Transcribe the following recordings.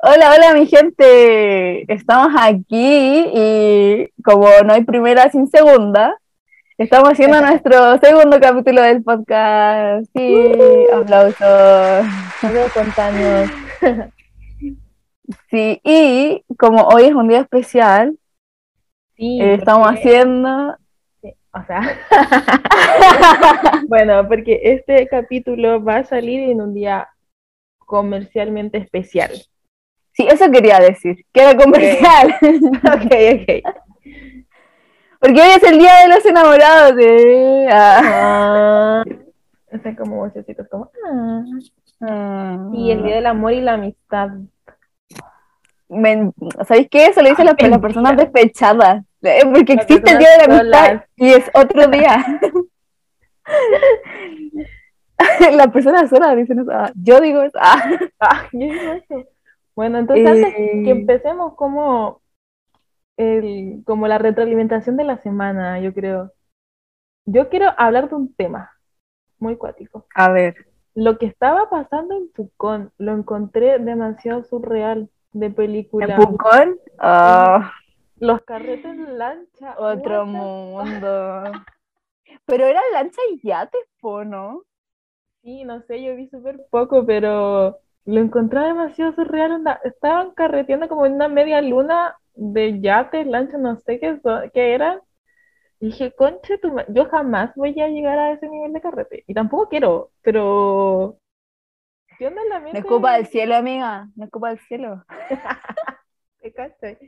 Hola, hola mi gente. Estamos aquí y como no hay primera sin segunda, estamos haciendo nuestro segundo capítulo del podcast. Sí, aplausos. Muy espontáneos. Sí, y como hoy es un día especial, Sí, eh, estamos porque- haciendo... sí, o sea, bueno, porque este capítulo va a salir en un día comercialmente especial. Sí, eso quería decir, que era comercial. Ok, ok. Porque hoy es el día de los enamorados de... Ah. Ah, sea, como vocecitos como, ah. Ah. Y el día del amor y la amistad. Men- ¿Sabéis qué? Eso lo dicen las, personas despechadas. Eh, Porque Las existe el día de la amistad solas. y es otro día. las personas solas dicen eso. Yo digo eso. Yo digo eso. Bueno, entonces antes Eh, que empecemos como el, como la retroalimentación de la semana, yo creo. Yo quiero hablar de un tema muy cuático. A ver. Lo que estaba pasando en Pucón, lo encontré demasiado surreal de ¿En película. Pucón? Ah, Los carretes en lancha. otro mundo. Pero eran lancha y yates, po, ¿no? Sí, no sé, yo vi súper poco, pero lo encontré demasiado surreal. onda, Estaban carreteando como en una media luna de yates, lanchas, no sé qué, qué eran. Y dije, conche, tu yo jamás voy a llegar a ese nivel de carrete. Y tampoco quiero, pero... ¿Qué onda la mente? es culpa del cielo, amiga. No es culpa del cielo. ¿Te cachai?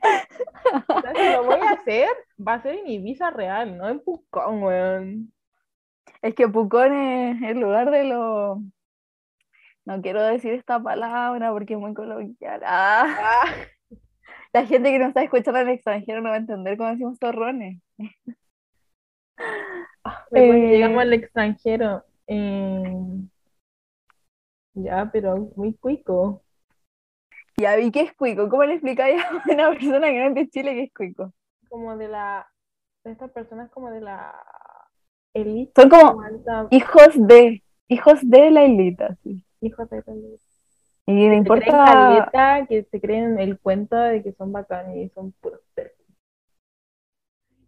O sea, si lo voy a hacer, va a ser en Ibiza real, no en Pucón, weón. Es que Pucón es el lugar de los... No quiero decir esta palabra porque es muy coloquial. Ah. Ah, La gente que nos está escuchando en el extranjero no va a entender cómo decimos zorrones. Después Eh. llegamos al extranjero. eh, Ya, pero muy cuico. Ya vi que es cuico. ¿Cómo le explicáis a una persona que no es de Chile que es cuico? Como de la. De estas personas como de la. Elite. Son como alta- hijos de, hijos de la élite. sí. Hijos de elite. Y le Se creen importa. caleta, que se creen el cuento de que son bacanes y son puros perros.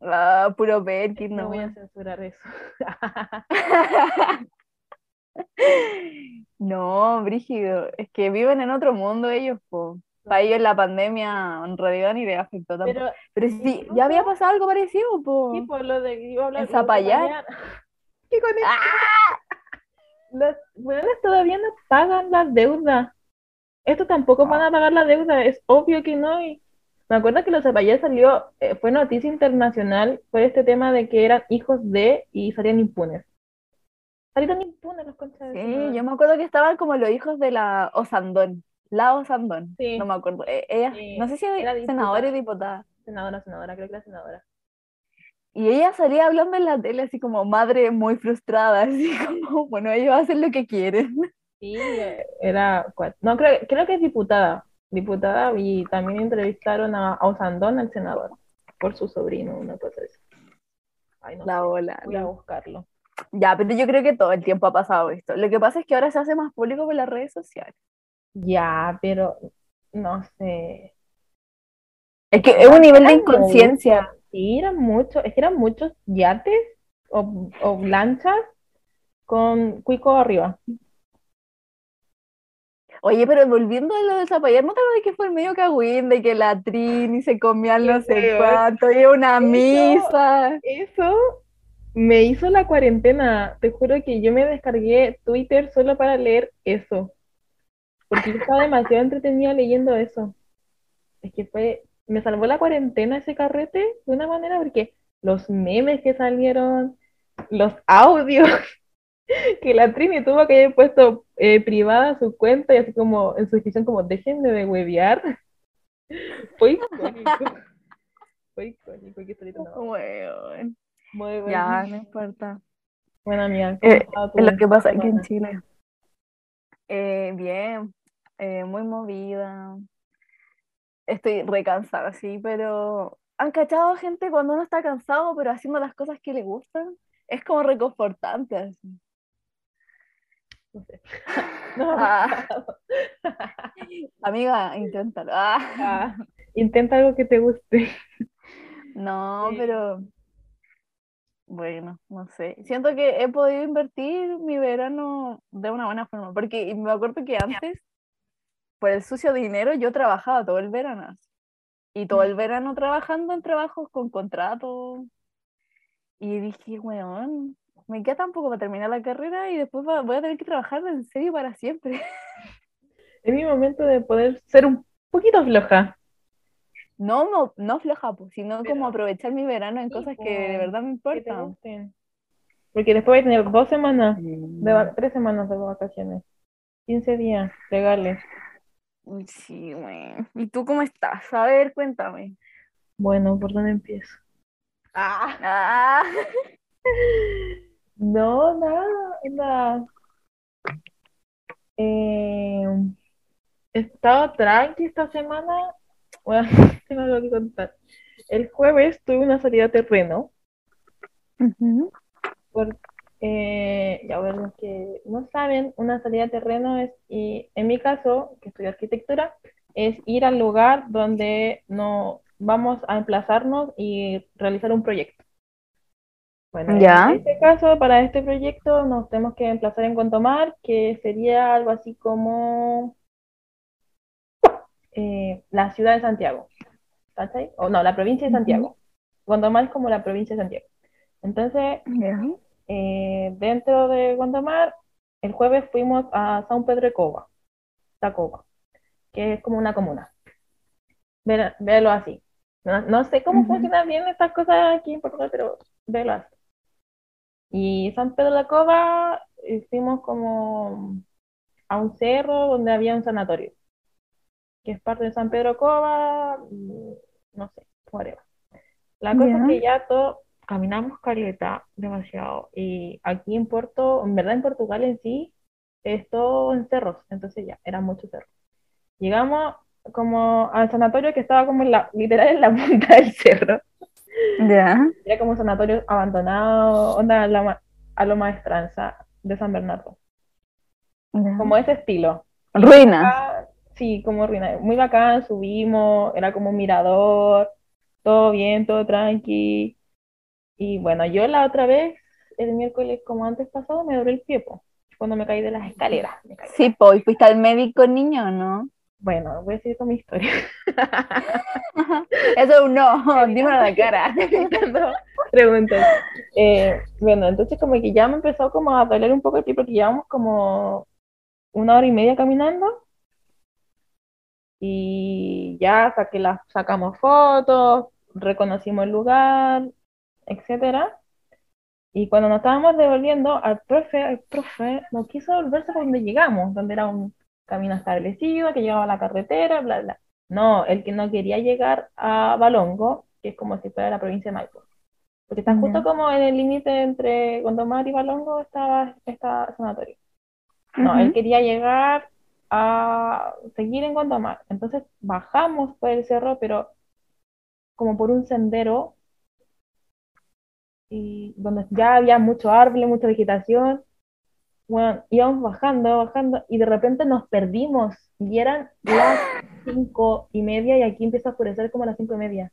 Ah, puro Perkin, No no. voy a censurar eso. No, Brígido. Es que viven en otro mundo ellos, po. Para ellos la pandemia en realidad ni les afectó tampoco. Pero Pero sí, ya había pasado algo parecido, po. sí, por lo de que iba a hablar. ¿En Zapallar? ¿Qué con eso? Los weones todavía no pagan la deuda. Esto tampoco van a pagar la deuda, es obvio que no. Y me acuerdo que los Zapallar salió, eh, fue noticia internacional por este tema de que eran hijos de y salían impunes. Salieron impunes los conchas Sí, yo me acuerdo que estaban como los hijos de la Osandón. La Osandón. Sí. No me acuerdo. Eh, Ella, Sí, no sé si era senadora diputada. diputada. Senadora, senadora, creo que era senadora. Y ella salía hablando en la tele así como madre muy frustrada, así como, bueno, ellos hacen lo que quieren. Sí, eh, era, no, creo, creo que es diputada, diputada y también entrevistaron a, a Osandón, al senador, por su sobrino, una cosa así. Ay, no La sé, ola. voy a buscarlo. Ya, pero yo creo que todo el tiempo ha pasado esto. Lo que pasa es que ahora se hace más público por las redes sociales. Ya, pero no sé. Es que es un nivel de inconsciencia. Sí, eran muchos, es que eran muchos yates o, o lanchas con cuico arriba. Oye, pero volviendo a lo de Zapallar, ¿no te acuerdas que fue el medio cagüín de que la Trini se comía no sé feo. cuánto y una Eso- misa? Eso me hizo la cuarentena. Te juro que yo me descargué Twitter solo para leer eso. Porque yo estaba demasiado entretenida leyendo eso. Es que fue, me salvó la cuarentena ese carrete de una manera porque los memes que salieron, los audios que la Trini tuvo que haber puesto eh, privada su cuenta y así como en su descripción como déjenme de huevear. Fue icónico. Fue icónico. Muy bueno. Ya, no importa. Bueno, amiga, ¿cómo Eh, lo que pasa aquí en? Chile. Eh, bien, eh, muy movida. Estoy recansada, sí, pero ¿han cachado gente cuando uno está cansado, pero haciendo las cosas que le gustan? Es como reconfortante, así. No sé. No, Ah. Amiga, inténtalo. Ah. Ah, intenta algo que te guste. No, Sí. pero bueno, no sé. Siento que he podido invertir mi verano de una buena forma, porque me acuerdo que antes, por el sucio dinero, yo trabajaba todo el verano. Y todo el verano trabajando en trabajos con contrato. Y dije, weón, me queda tan poco para terminar la carrera y después va- voy a tener que trabajar en serio para siempre. Es mi momento de poder ser un poquito floja. No, no, no floja, pues, sino Pero- como aprovechar mi verano en Sí, cosas que po, de verdad me que importan. Porque después voy a tener dos semanas, de tres semanas de vacaciones. 15 días legales. Uy, Sí, güey. ¿Y tú cómo estás? A ver, cuéntame. Bueno, ¿por dónde empiezo? Ah, ah. No, nada, nada. Eh, he estado tranqui esta semana. Bueno, tengo algo que contar. El jueves tuve una salida a terreno. Ujú. Por, eh, ya bueno, los que no saben, una salida a terreno es, y en mi caso, que estudio arquitectura, es ir al lugar donde no vamos a emplazarnos y realizar un proyecto. Bueno, Ya. en este caso, para este proyecto nos tenemos que emplazar en Contomar, que sería algo así como eh, la ciudad de Santiago. ¿Cachai? O no, la provincia de. Santiago. Gondomar es como la provincia de Santiago. Entonces, Ya. Eh, dentro de Gondomar, el jueves fuimos a San Pedro de Coba, Tacoba, que es como una comuna. Ve- Véalo así. No, no sé cómo Ujú. funcionan bien estas cosas aquí en Portugal, pero véalo así. Y San Pedro de Coba, fuimos como a un cerro donde había un sanatorio, que es parte de San Pedro de Coba, no sé, whatever. La cosa Ya. es que ya todo, caminamos caleta demasiado. Y aquí en Porto, en verdad en Portugal en sí, es todo en cerros. Entonces ya, era mucho cerro. Llegamos como al sanatorio que estaba como en la, literal en la punta del cerro. Ya. Era como un sanatorio abandonado, onda a la, a lo maestranza de San Bernardo. Como ese estilo. Ruinas. Sí, como ruina. Muy bacán, subimos, era como un mirador, todo bien, todo tranqui. Y bueno, yo la otra vez, el miércoles como antes pasado, me doblé el pie, po, cuando me caí de las escaleras. me caí. Sí, po, ¿y fuiste al médico niño, ¿no? Bueno, voy a seguir con mi historia. Eso es un no, a la cara. Preguntas. Eh, bueno, entonces como que ya me empezó como a doler un poco el pie porque llevamos como una hora y media caminando y ya saqué las, sacamos fotos, reconocimos el lugar, etcétera. Y cuando nos estábamos devolviendo, al profe, el profe no quiso volverse por donde llegamos, donde era un camino establecido, que llegaba a la carretera, bla, bla. No, el que no quería llegar a Balongo, que es como si fuera la provincia de Maipo. Porque está justo como en el límite entre Gondomar y Balongo estaba esta sanatorio. No, él quería llegar a seguir en Gondomar. Entonces bajamos por el cerro, pero como por un sendero y donde ya había mucho árbol, mucha vegetación. Bueno, íbamos bajando, bajando y de repente nos perdimos y eran las cinco y media y aquí empieza a oscurecer como a las cinco y media.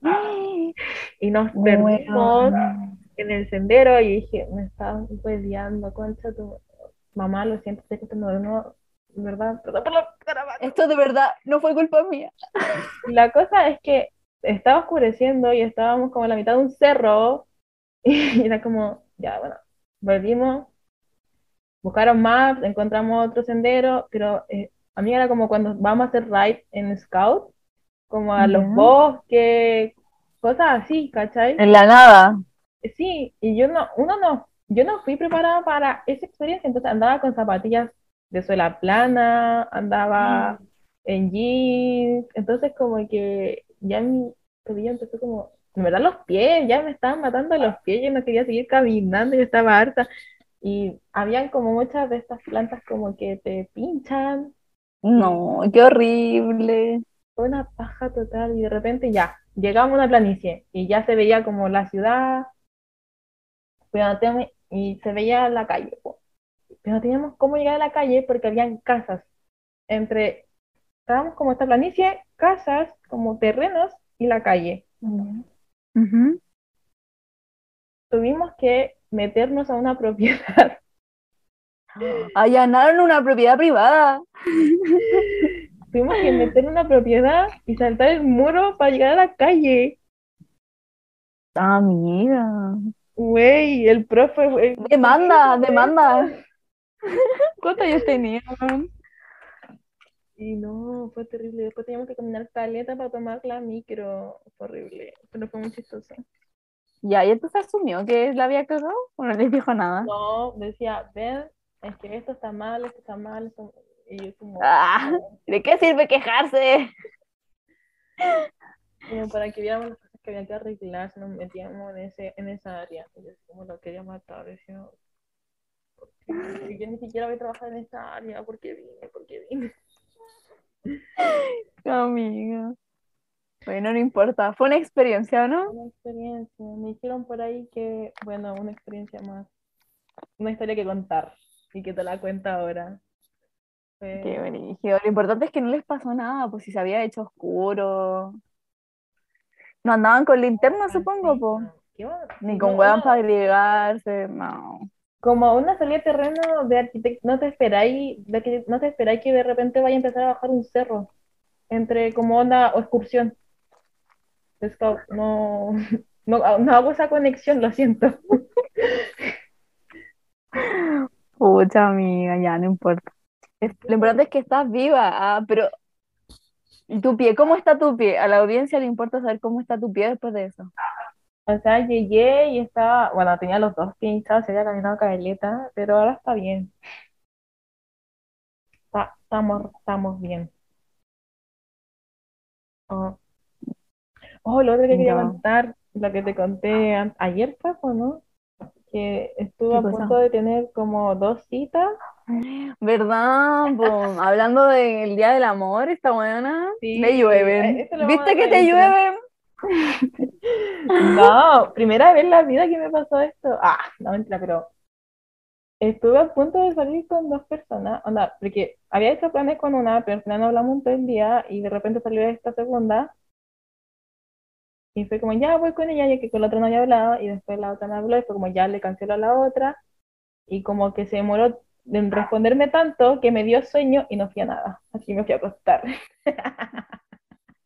Y nos perdimos Weón. en el sendero y dije, me estaba hueveando, concha tu mamá, lo siento, estoy contando de nuevo, de verdad, perdón por la caravana. Esto de verdad no fue culpa mía. La cosa es que estaba oscureciendo y estábamos como a la mitad de un cerro y era como, ya, bueno, volvimos, buscaron maps, encontramos otro sendero, pero eh, a mí era como cuando vamos a hacer ride en Scout, como a los bosques, cosas así, ¿cachai? En la nada. Sí, y yo no, uno no, yo no fui preparada para esa experiencia, entonces andaba con zapatillas de suela plana, andaba en jeans, entonces como que ya mi tobillo empezó como, en verdad los pies, ya me estaban matando los pies, yo no quería seguir caminando, yo estaba harta, y habían como muchas de estas plantas como que te pinchan, No, qué horrible. fue una paja total, y de repente ya, llegamos a una planicie, y ya se veía como la ciudad, pero no y se veía la calle, pero no teníamos cómo llegar a la calle porque habían casas. Entre estábamos como esta planicie, casas, como terrenos y la calle. Ujú. Tuvimos que meternos a una propiedad. Allanaron una propiedad privada. Tuvimos que meter una propiedad y saltar el muro para llegar a la calle. Amiga. Güey, el profe, güey. Demanda, demanda. ¿Cuántos años tenían? Y no, fue terrible. Después teníamos que caminar caleta para tomar la micro. Fue horrible, pero fue muy chistoso. Y entonces asumió que la había cagado. O no les dijo nada. No, decía, ven, es que esto está mal, esto está mal. esto-". Y yo como, Ah, ¿de qué sirve quejarse? como para que viéramos las cosas que había que arreglar, nos metíamos en, ese, en esa área. Y yo como lo quería matar. Decía, yo ni siquiera voy a trabajar en esta área. ¿Por qué vine? ¿Por qué vine? Amiga. Bueno, no importa. Fue una experiencia, ¿no? Una experiencia. Me dijeron por ahí que, bueno, una experiencia más. Una historia que contar y que te la cuento ahora. Qué brígido. Lo importante es que no les pasó nada, pues si se había hecho oscuro. No andaban con linterna, supongo, po. Ah, ¿Qué va? Ni con huevas para agregarse, no. Como una salida de terreno de arquitecto, no te esperáis, de no te esperáis que de repente vaya a empezar a bajar un cerro. Entre como onda o excursión. No, no, no hago esa conexión, lo siento. Pucha amiga, ya no importa. Lo importante es que estás viva, ah, pero ¿y tu pie? ¿Cómo está tu pie? A la audiencia le importa saber cómo está tu pie después de eso. O sea, llegué y estaba, bueno, tenía los dos pinchados, se había caminado cabeleta, pero ahora está bien. Está- estamos, estamos bien. Oh. Oh, lo otro que quería Ya. contar, lo que te conté ayer, fue, ¿o ¿no? Que estuve ¿Qué a cosa? punto de tener como dos citas. ¿Verdad? po? hablando del Día del Amor, esta buena, Sí, le llueven. a ¿Viste que te llueven? No, primera vez en la vida que me pasó esto. Ah, no mentira, pero estuve a punto de salir con dos personas. Onda, porque había hecho planes con una, pero al final no hablamos todo el día y de repente salió esta segunda. Y fue como, ya voy con ella, ya que con la otra no había hablado. Y después la otra me habló y fue como, ya le canceló a la otra. Y como que se demoró en responderme tanto que me dio sueño y no fui a nada. Así me fui a acostar.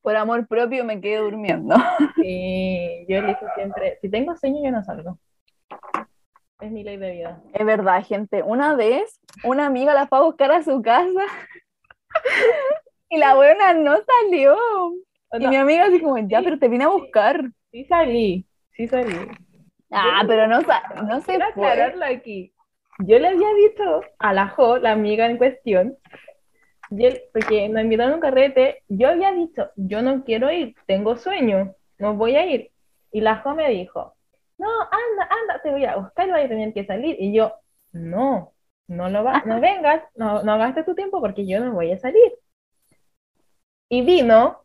Por amor propio me quedé durmiendo. Y yo elijo siempre, si tengo sueño, yo no salgo. Es mi ley de vida. Es verdad, gente. Una vez, una amiga la fue a buscar a su casa y la buena no salió. Y mi amiga así como, ya, sí, pero te vine a buscar. sí salí, sí salí. Ah, pero no, no se Quiero aclararlo aquí. Yo le había dicho a la Jo, la amiga en cuestión, y él- porque nos invitaron a un carrete, yo había dicho, yo no quiero ir, tengo sueño, no voy a ir. Y la Jo me dijo, no, anda, anda, te voy a buscar y voy a tener que salir. Y yo, no, no, lo va, no vengas, no, no gastes tu tiempo porque yo no voy a salir. Y vino,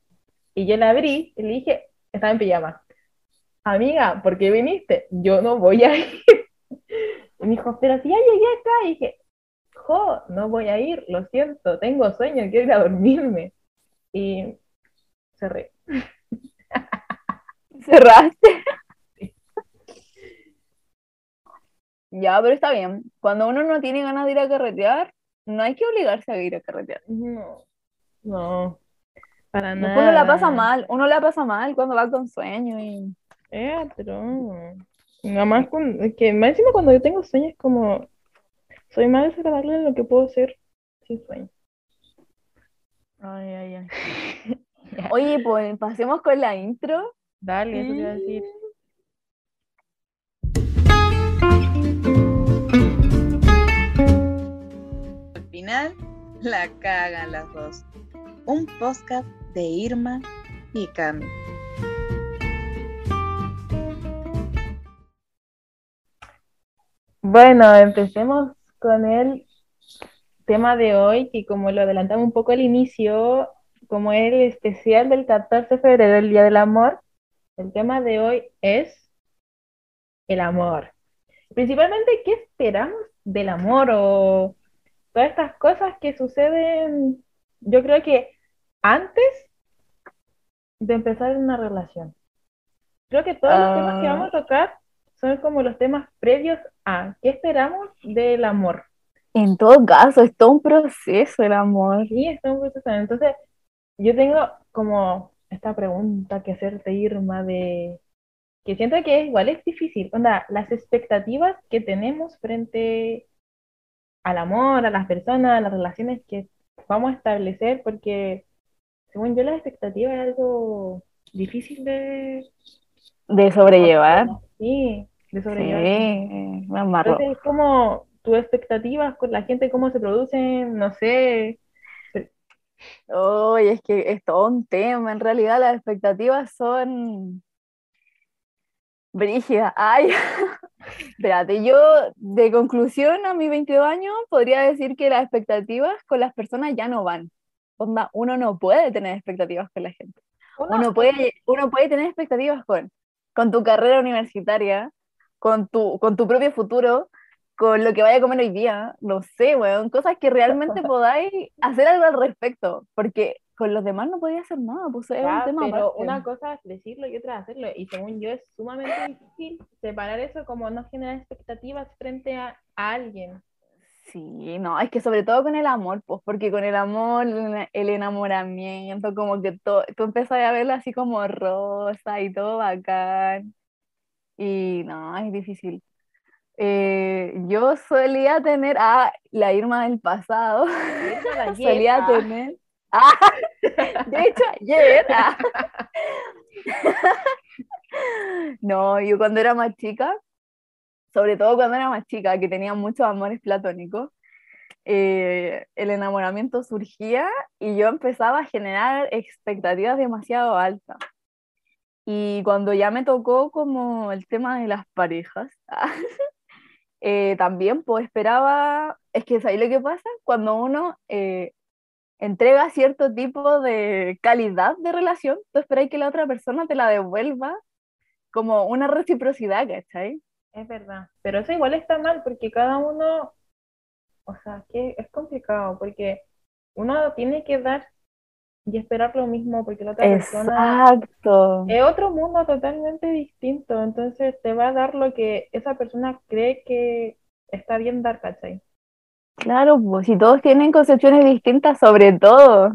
y yo la abrí y le dije, estaba en pijama. Amiga, ¿por qué viniste? Yo no voy a ir. Y me dijo, pero si ya llegué acá, y dije, jo, no voy a ir, lo siento, tengo sueño, quiero ir a dormirme. Y cerré. Cerraste. Ya, pero está bien. Cuando uno no tiene ganas de ir a carretear, no hay que obligarse a ir a carretear. No, no, para Después uno la pasa nada. mal, uno la pasa mal cuando va con sueño y Eh, pero nada más con, que más encima cuando yo tengo sueños como soy más desagradable en lo que puedo ser sin sueño. Ay, ay, ay. Oye, pues pasemos con la intro. Dale, eso te iba a decir. Al final, la cagan las dos. Un podcast de Irma y Cami. Bueno, empecemos con el tema de hoy, que como lo adelantamos un poco al inicio, como es el especial del 14 de febrero, el Día del Amor, el tema de hoy es el amor. Principalmente, ¿qué esperamos del amor o todas estas cosas que suceden? Yo creo que antes de empezar una relación. Creo que todos los temas que Ah. vamos a tocar son como los temas previos a qué esperamos del amor. En todo caso, es todo un proceso el amor. Sí, está un proceso. Entonces, yo tengo como esta pregunta que hacerte, Irma, de que siento que igual es difícil. Onda, las expectativas que tenemos frente al amor, a las personas, a las relaciones que vamos a establecer, porque según yo las expectativas es algo difícil de De sobrellevar. Sí, de Sí, sobrellevar. me amarro. Entonces, como tus expectativas con la gente, cómo se producen, no sé. Oye, es que es todo un tema. En realidad las expectativas son brígidas. Ay, espérate, yo de conclusión a mis 22 años podría decir que las expectativas con las personas ya no van. Onda, uno no puede tener expectativas con la gente. Uno- Uno puede, uno puede tener expectativas con, con tu carrera universitaria, con tu, con tu propio futuro, con lo que vaya a comer hoy día, no sé, weón, cosas que realmente podáis hacer algo al respecto, porque con los demás no podía hacer nada, pues es un tema pero aparte. una cosa es decirlo y otra es hacerlo. Y según yo es sumamente difícil separar eso como no generar expectativas frente a, a alguien. Sí, no, es que sobre todo con el amor, pues, porque con el amor, el enamoramiento, como que to- tú empiezas a verlo así como rosa y todo bacán. Y no, es difícil. Eh, yo solía tener, ah, la Irma del pasado, solía tener, ah, de hecho ayer, ah. No, yo cuando era más chica, sobre todo cuando era más chica, que tenía muchos amores platónicos, eh, el enamoramiento surgía y yo empezaba a generar expectativas demasiado altas. Y cuando ya me tocó como el tema de las parejas, eh, también pues esperaba, es que ¿sabes lo que pasa? Cuando uno eh, entrega cierto tipo de calidad de relación, tú esperas que la otra persona te la devuelva como una reciprocidad, ¿cachai? Es verdad. Pero eso igual está mal porque cada uno, o sea, que es complicado porque uno tiene que dar y esperar lo mismo porque la otra persona Exacto. es otro mundo totalmente distinto. Entonces te va a dar lo que esa persona cree que está bien dar, ¿cachai? Claro, pues si todos tienen concepciones distintas sobre todo.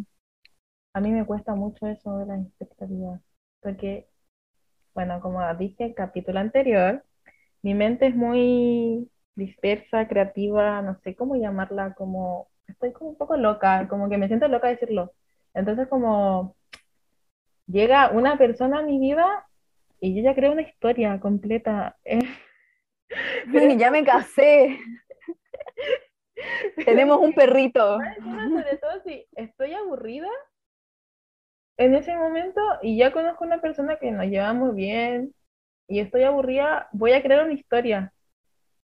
A mí me cuesta mucho eso de las expectativas, porque, bueno, como dije en el capítulo anterior, mi mente es muy dispersa, creativa, no sé cómo llamarla, como, estoy como un poco loca, como que me siento loca de decirlo. Entonces, como llega una persona a mi vida y yo ya creo una historia completa. eh, Y ya me casé. Tenemos un perrito. Sobre todo si estoy aburrida en ese momento y ya conozco a una persona que nos llevamos bien y estoy aburrida, voy a crear una historia.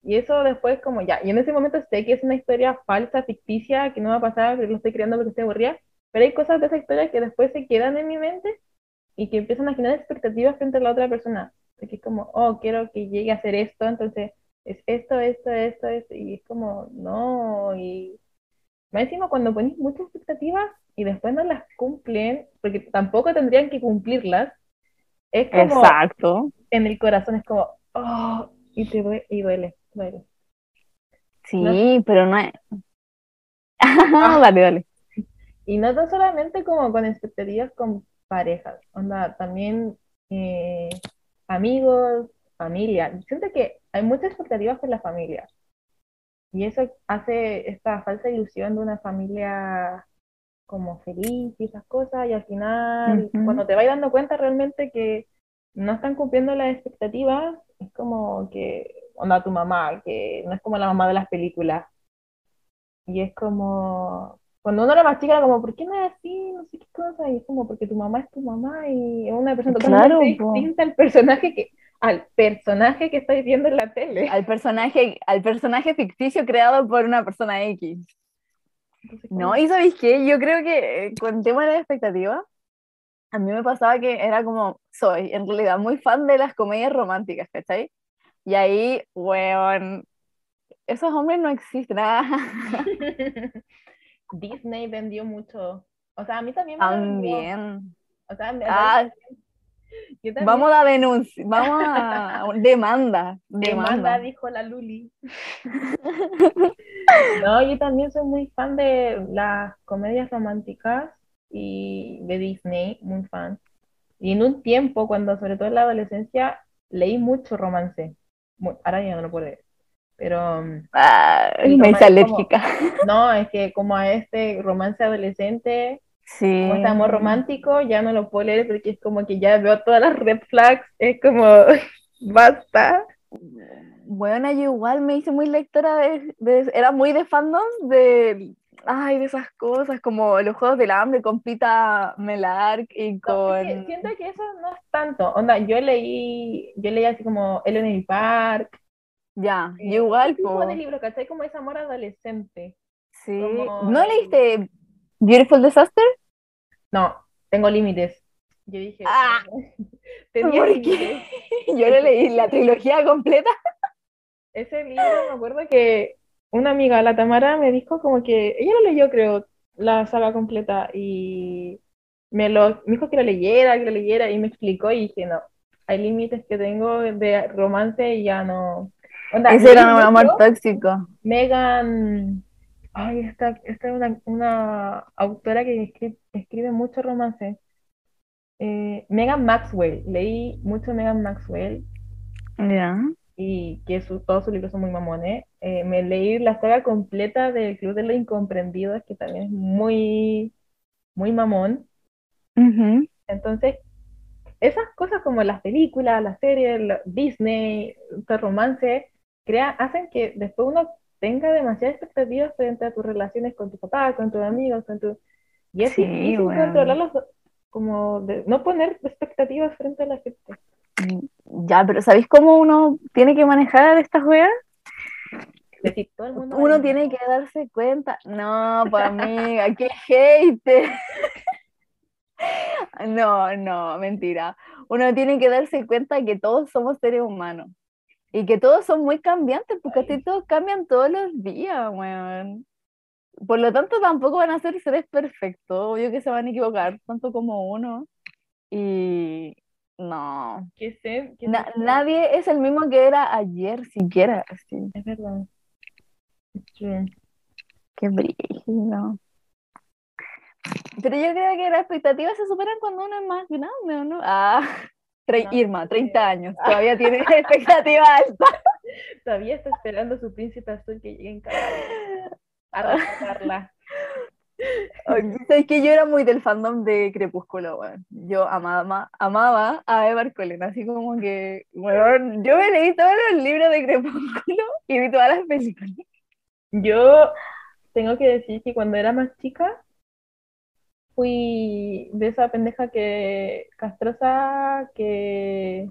Y eso después como ya, y en ese momento sé que es una historia falsa, ficticia, que no va a pasar, que lo estoy creando porque estoy aburrida, pero hay cosas de esa historia que después se quedan en mi mente y que empiezan a generar expectativas frente a la otra persona. De que es como, oh, quiero que llegue a hacer esto, entonces es esto, esto, esto, esto, y es como, no, y más encima cuando pones muchas expectativas y después no las cumplen, porque tampoco tendrían que cumplirlas, es como Exacto. en el corazón, es como, oh, y te duele, y duele, duele. Sí, pero no es. Dale, dale. Y no tan solamente como con expectativas con parejas, onda, también eh, amigos, familia. Siento que hay muchas expectativas con la familia. Y eso hace esta falsa ilusión de una familia como feliz y esas cosas, y al final, cuando te vas dando cuenta realmente que no están cumpliendo las expectativas, es como que, onda, tu mamá, que no es como la mamá de las películas. Y es como, cuando uno más chica, era como, ¿por qué no es así? No sé qué cosa. Y es como, porque tu mamá es tu mamá y es una persona Claro, totalmente po. distinta al personaje que, al personaje que estáis viendo en la tele. Al personaje, al personaje ficticio creado por una persona X. Entonces, No, y ¿sabéis qué? Yo creo que eh, con el tema de la expectativa, a mí me pasaba que era como, soy en realidad muy fan de las comedias románticas, ¿cachai? Y ahí, weón, esos hombres no existen. ah. Disney vendió mucho. O sea, a mí también me. También. O sea, me- Ah, vamos a denunciar, vamos a demanda, Demanda, demanda. dijo la Luli. No, yo también soy muy fan de las comedias románticas y de Disney, muy fan. Y en un tiempo, cuando sobre todo en la adolescencia, leí mucho romance. Ahora ya no lo puedo leer. Pero Ah, me como- alérgica. no, es que como a este romance adolescente, Sí. como este amor romántico, ya no lo puedo leer porque es como que ya veo todas las red flags, es como, basta. Bueno, yo igual me hice muy lectora de, de- era muy de fandom de, ay, de esas cosas, como los Juegos del Hambre con Pita Melark y es con... siento que eso no es tanto. Onda, yo leí, yo leí así como Eleanor Park. Ya, eh, igual, tipo po, de libro, ¿cachai? Como ese amor adolescente. sí. como- ¿No leíste Beautiful Disaster? No, tengo límites. Yo dije, Ah. tenía ¿Por qué? Yo lo leí la trilogía completa. Ese libro, me acuerdo que una amiga, la Tamara, me dijo como que ella lo leyó, creo, la saga completa y me lo me dijo que lo leyera, que lo leyera y me explicó y dije, no, hay límites que tengo de romance y ya no. Onda, Ese era un amor tóxico. Megan, ay, esta, esta es una, una autora que escri- escribe mucho romance. Eh, Megan Maxwell, leí mucho Megan Maxwell Ya. y que su- todos sus libros son muy mamones. Eh, me leí la saga completa del Club de los Incomprendidos, que también es muy, muy mamón. Entonces, esas cosas como las películas, las series, Disney, el romance, crea, hacen que después uno tenga demasiadas expectativas frente a tus relaciones con tu papá, con tus amigos, con tu... Y es Sí, difícil bueno. controlarlos, como de no poner expectativas frente a la gente. Ya, pero ¿sabéis cómo uno tiene que manejar estas weas? Es decir, todo el mundo... Uno tiene que darse cuenta. No, para mí, qué hate. No, no, mentira. Uno tiene que darse cuenta que todos somos seres humanos y que todos son muy cambiantes, porque así todos cambian todos los días, weón. Por lo tanto, tampoco van a ser seres perfectos, obvio que se van a equivocar, tanto como uno. Y no, Na- nadie es el mismo que era ayer, siquiera. Así. Es verdad. Qué brillo. Pero yo creo que las expectativas se superan cuando uno es más grande, ¿o no? Ah, tre- Irma, 30 sí. años, todavía tiene expectativas altas. Todavía está esperando su príncipe azul que llegue en caballo a rescatarla. Es que yo era muy del fandom de Crepúsculo, weón. Yo amaba, amaba a Eva Arcolén, así como que, weón, yo me leí todos los libros de Crepúsculo y vi todas las películas. Yo tengo que decir que cuando era más chica fui de esa pendeja que castrosa que,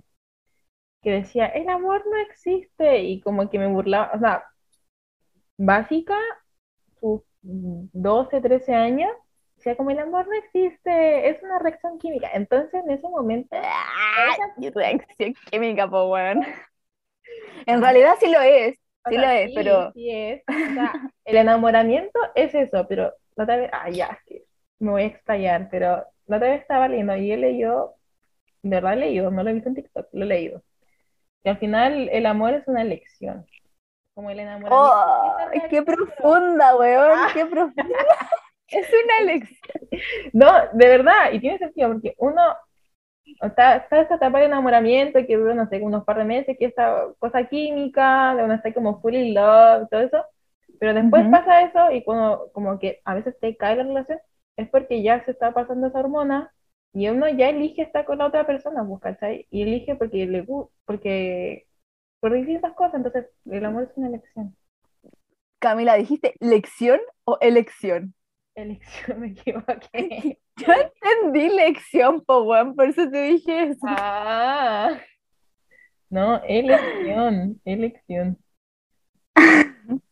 que decía, el amor no existe y como que me burlaba, o sea, básica, sus 12, 13 años, decía como el amor no existe, es una reacción química. Entonces en ese momento, Y reacción química, po, weón. En realidad sí lo es, o sí sea, lo es, sí, pero sí es, o sea, el enamoramiento es eso, pero la otra vez, ah, ya, es que me voy a explayar, pero la otra vez estaba leyendo y he leído, de verdad he leído, no lo he visto en TikTok, lo he leído. Y al final el amor es una elección, como el enamoramiento. ¡Oh! es ¡Qué elección, pero- profunda, weón! Ah. ¡Qué profunda! Es una lección. No, de verdad, y tiene sentido, porque uno está, está esa etapa de enamoramiento que dura, no sé, unos par de meses, que esta cosa química, de uno está como full in love todo eso, pero después Ujú. pasa eso y cuando como que a veces te cae la relación, es porque ya se está pasando esa hormona y uno ya elige estar con la otra persona, pues, ¿cachai? Y elige porque le gusta, porque por distintas cosas, entonces el amor es una elección. Camila, ¿dijiste lección o elección? Elección, me equivoqué. Yo entendí lección, po, por eso te dije eso. Ah, no, elección, elección.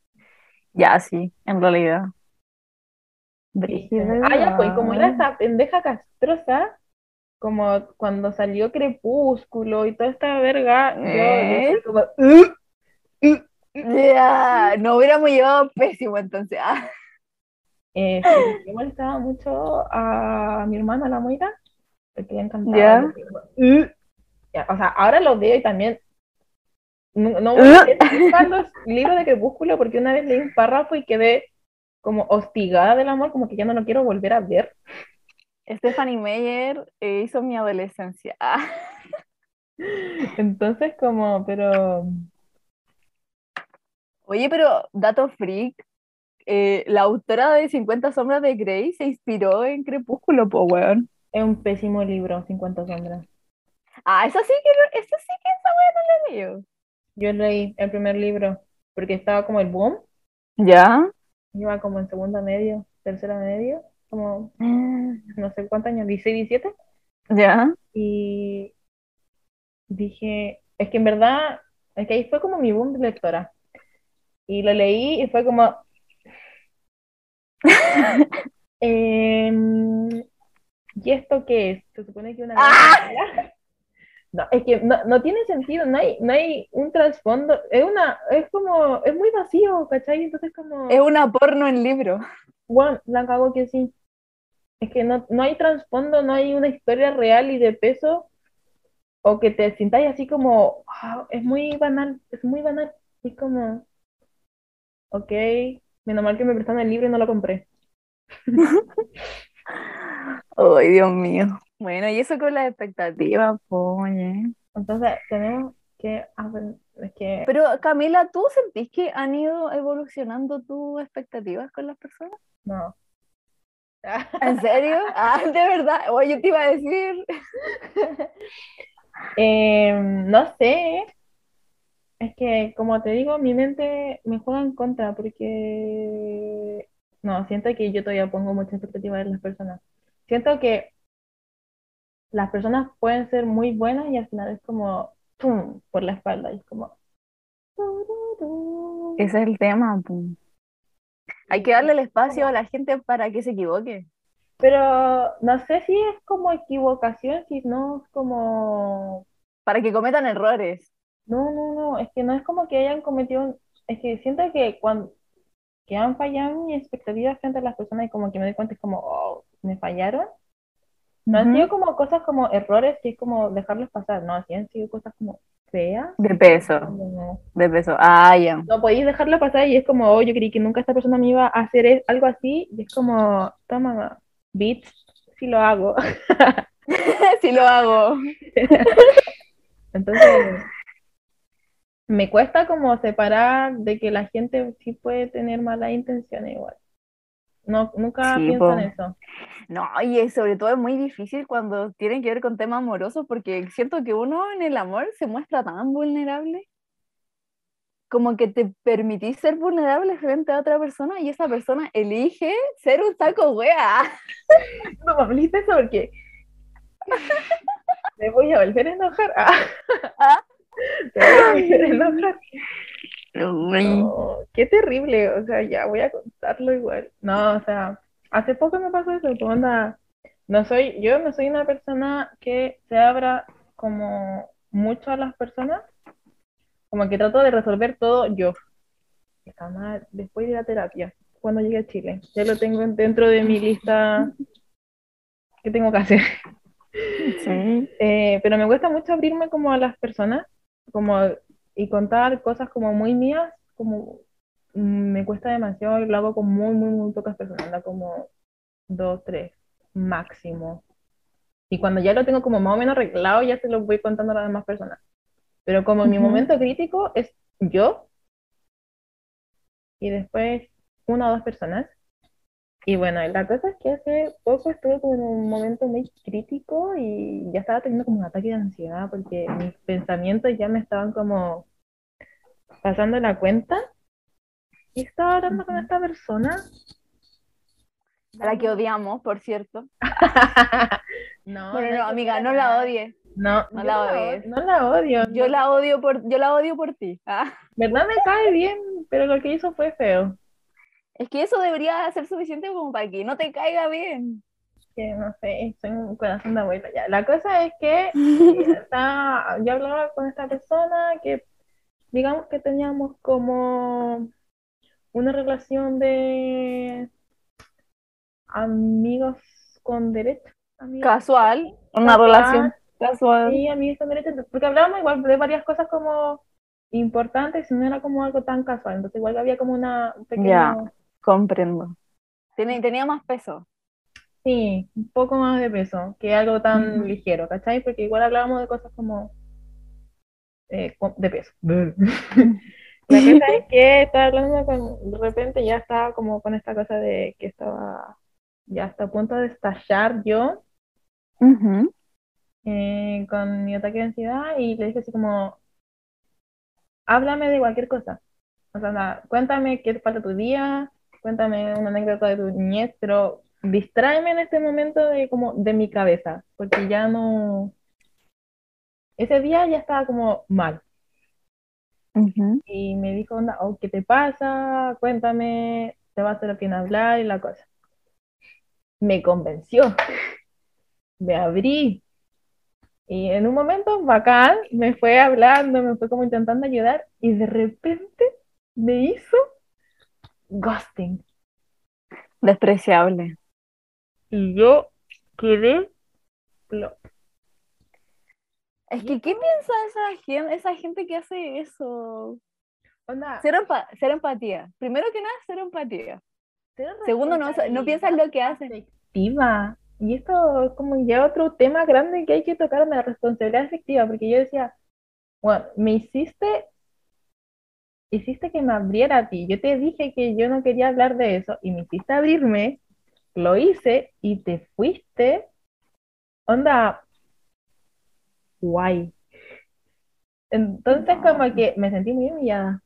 Ya, sí, en realidad. Brígido, Ah, ya, pues, como era esa pendeja castrosa, como cuando salió Crepúsculo y toda esta verga, yo, yo ¿Eh? como, "Uh, uh". Ya, no hubiéramos llevado pésimo entonces. Ah, Eh, yo molestaba mucho a mi hermana, la Moira, porque le encantaba. Digo, "Uh". Ya, O sea, ahora lo veo y también no, no voy a nunca los libros de Crepúsculo porque una vez leí un párrafo y quedé como hostigada del amor, como que ya no lo quiero volver a ver. Stephanie Meyer eh, hizo mi adolescencia. Ah, Entonces, como, pero Oye, pero dato freak, eh, la autora de 50 sombras de Grey se inspiró en Crepúsculo, po, weón. es un pésimo libro, 50 sombras. Ah, eso sí que, eso sí que esa no la leí. Yo leí el primer libro porque estaba como el boom, ¿Ya? Iba como en segundo medio, tercero medio, como no sé cuántos años, 16, 17, ¿Ya? y dije, es que en verdad, es que ahí fue como mi boom de lectora. Y lo leí y fue como, em, ¿y esto qué es? Se supone que una ¡Ah! No, es que no, no tiene sentido, no hay, no hay un trasfondo, es una, es como, es muy vacío, ¿cachai? Entonces como, Es una porno en libro. bueno, la cago que sí. Es que no, no hay trasfondo, no hay una historia real y de peso, o que te sintáis así como, "Ah, es muy banal, es muy banal. Es como, ok, menos mal que me prestaron el libro y no lo compré. Ay, Dios mío. Bueno, y eso con las expectativas, po, oye. Entonces, tenemos que, que, Pero Camila, ¿tú sentís que han ido evolucionando tus expectativas con las personas? no. ¿En serio? Ah, de verdad. Oye, yo te iba a decir. Em, no sé, es que como te digo, mi mente me juega en contra porque no, siento que yo todavía pongo mucha expectativa en las personas. Siento que las personas pueden ser muy buenas y al final es como ¡pum! por la espalda y es como. Ese es el tema. Hay que darle el espacio a la gente para que se equivoque. Pero no sé si es como equivocación, si no es como Para que cometan errores. No, no, no, es que no es como que hayan cometido, es que siento que cuando que han fallado mis expectativas frente a las personas y como que me doy cuenta es como, oh, me fallaron. No han sido como cosas como errores que es como dejarlos pasar, no, así han sido cosas como feas. De peso. De peso. Ah, ya. no podéis dejarlo pasar y es como, oh, yo creí que nunca esta persona me iba a hacer es- algo así y es como, toma, bitch, si lo hago. Si lo hago. Entonces, me cuesta como separar de que la gente sí puede tener malas intenciones igual. No, nunca Sí, pienso po. en eso. No, y es- sobre todo es muy difícil cuando tienen que ver con temas amorosos, porque siento que uno en el amor se muestra tan vulnerable, como que te permitís ser vulnerable frente a otra persona y esa persona elige ser un saco wea. No me hables eso porque me voy a volver a enojar. Ah. Me voy a volver a enojar. No, qué terrible. O sea, ya voy a contarlo igual. No, o sea, hace poco me pasó eso. onda, no soy, yo no soy una persona que se abra como mucho a las personas. Como que trato de resolver todo yo. Está mal. Después de la terapia, cuando llegue a Chile. Ya lo tengo dentro de mi lista que tengo que hacer. Sí. Eh, pero me cuesta mucho abrirme como a las personas, como y contar cosas como muy mías, como mm, me cuesta demasiado y lo hago con muy, muy, muy pocas personas, anda como dos, tres, máximo. Y cuando ya lo tengo como más o menos arreglado, ya se lo voy contando a las demás personas. Pero como en mi momento crítico es yo y después una o dos personas. Y bueno, la cosa es que hace poco estuve como en un momento muy crítico y ya estaba teniendo como un ataque de ansiedad porque mis pensamientos ya me estaban como pasando la cuenta. Y estaba hablando con esta persona. A la que odiamos, por cierto. No, Bueno, no, que amiga, no la odies. No, No la no odies. od- no la odio. Yo no. la odio por, yo la odio por ti. Ah. verdad me cae bien, pero lo que hizo fue feo. Es que eso debería ser suficiente como para que no te caiga bien. Que no sé, soy un corazón de abuela ya. La cosa es que eh, está- yo hablaba con esta persona que digamos que teníamos como una relación de amigos con derecho. amigos- Casual, una relación casual. Sí, amigos con derecho, porque hablábamos igual de varias cosas como importantes, no era como algo tan casual, entonces igual había como una un pequeño, Ya. Comprendo. Tiene- tenía más peso. sí, un poco más de peso que algo tan Ujú. ligero, ¿cachai? Porque igual hablábamos de cosas como eh, de peso. La cosa es que estaba hablando con, de repente ya estaba como con esta cosa de que estaba ya hasta a punto de estallar yo eh, con mi ataque de ansiedad y le dije así como, háblame de cualquier cosa. O sea, cuéntame qué te falta tu día, cuéntame una anécdota de tu niñez, pero distráeme en este momento de como de mi cabeza, porque ya no, ese día ya estaba como mal. Y me dijo, onda, oh, ¿qué te pasa? Cuéntame, te va a hacer pena hablar y la cosa. Me convenció, me abrí. Y en un momento bacán, me fue hablando, me fue como intentando ayudar y de repente me hizo ghosting. Despreciable. Y yo quedé plop. Es que, ¿qué piensa esa gente, esa gente que hace eso? Onda, Cero, empa- cero empatía. Primero que nada, cero empatía. cero Segundo, no, no piensas lo que hace. afectiva. Y esto es como ya otro tema grande que hay que tocar, la responsabilidad afectiva, porque yo decía, bueno, me hiciste, hiciste que me abriera a ti. Yo te dije que yo no quería hablar de eso y me hiciste abrirme, lo hice y te fuiste. Onda, guay. Entonces como que me sentí muy humillada.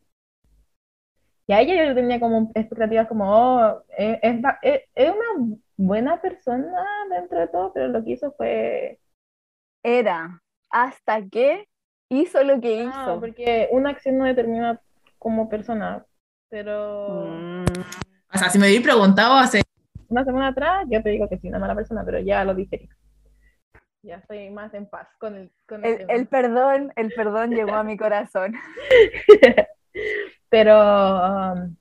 Y a ella yo tenía como expectativas como, oh, es, es es- es una buena persona dentro de todo, pero lo que hizo fue... Era hasta que hizo lo que Ah, hizo. porque una acción no determina como persona, pero Mm. O sea, si me hubiera preguntado hace una semana atrás yo te digo que sí, una mala persona, pero ya lo dije. Ya estoy más en paz con el, con el El, el perdón, el perdón llegó a mi corazón. Pero um,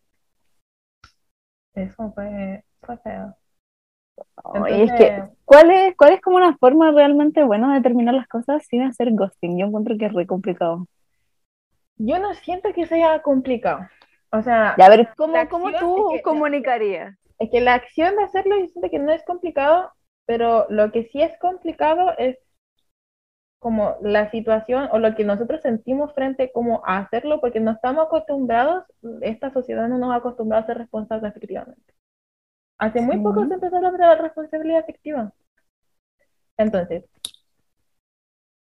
eso fue, fue feo. Oye, es que, Entonces, ¿cuál es, cuál es como una forma realmente buena de terminar las cosas sin hacer ghosting? Yo encuentro que es re complicado. Yo no siento que sea complicado. O sea, Ya, a ver, ¿cómo, tú es que- comunicarías? Es que la acción de hacerlo yo siento que no es complicado, pero lo que sí es complicado es como la situación o lo que nosotros sentimos frente como a hacerlo, porque no estamos acostumbrados, esta sociedad no nos ha acostumbrado a ser responsables efectivamente. Hace muy Sí. poco se empezó a hablar de la responsabilidad efectiva. Entonces,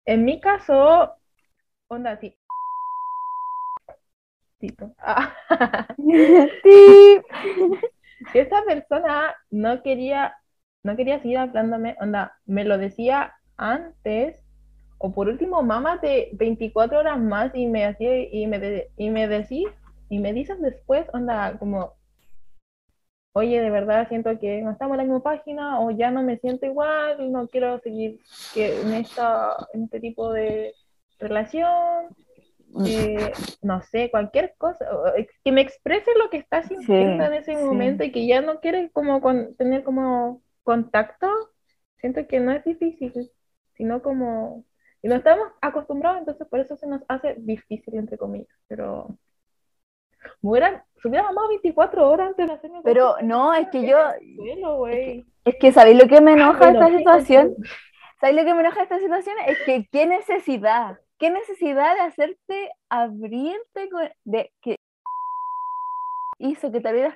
en mi caso, onda, sí. Cito. Ah. Sí. si esta persona no quería, no quería seguir hablándome, onda, me lo decía antes, o por último, mámate 24 horas más y me hacía, y me, de- y me decís, y me dices después, onda, como, oye, de verdad siento que no estamos en la misma página, o ya no me siento igual, no quiero seguir que en esta, en este tipo de relación, eh, no sé, cualquier cosa, eh, que me exprese lo que está sintiendo en ese sí. momento y que ya no quiere como con- tener como contacto, siento que no es difícil, sino como, y no estamos acostumbrados, entonces por eso se nos hace difícil, entre comillas, pero me hubieran, se hubieran amado 24 horas antes de hacerme Pero no, es que yo, es que ¿sabéis lo que me enoja de Bueno, esta situación? ¿Sabes lo que me enoja esta situación? Es que qué necesidad, qué necesidad de hacerte abrirte con- de que hizo que te abrieras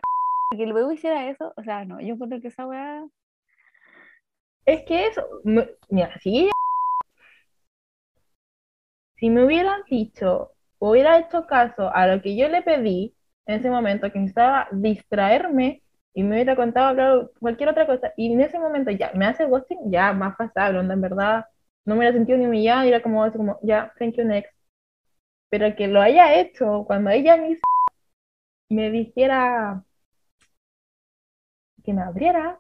que luego hiciera eso. O sea, no, yo encuentro que esa weá. Es que eso, me- mira, si ella- si me hubieran dicho, hubiera hecho caso a lo que yo le pedí en ese momento, que necesitaba distraerme y me hubiera contado hablar cualquier otra cosa, y en ese momento ya me hace ghosting, ya más pasable, onda, en verdad, no me hubiera sentido ni humillada, y era como, así como, ya, thank you, next. Pero que lo haya hecho cuando ella me, me dijera que me abriera,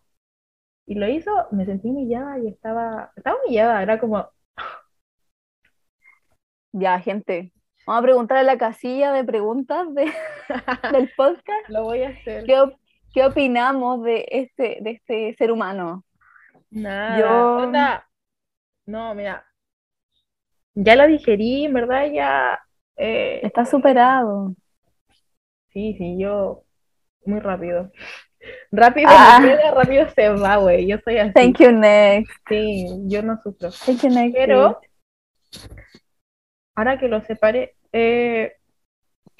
y lo hizo, me sentí humillada y estaba, estaba humillada, era como, Ya, gente. Vamos a preguntar a la casilla de preguntas de, del podcast. lo voy a hacer. ¿Qué, ¿Qué opinamos de este, de este ser humano? Nada. Yo- onda, No, mira. Ya lo digerí, en verdad, ya. eh, Está superado. sí, sí, yo. Muy rápido. Rápido Ah. me queda, rápido se va, güey. Yo soy así. Thank you, next. Sí, yo no sufro. Thank you, next. Pero, ahora que lo separe, eh,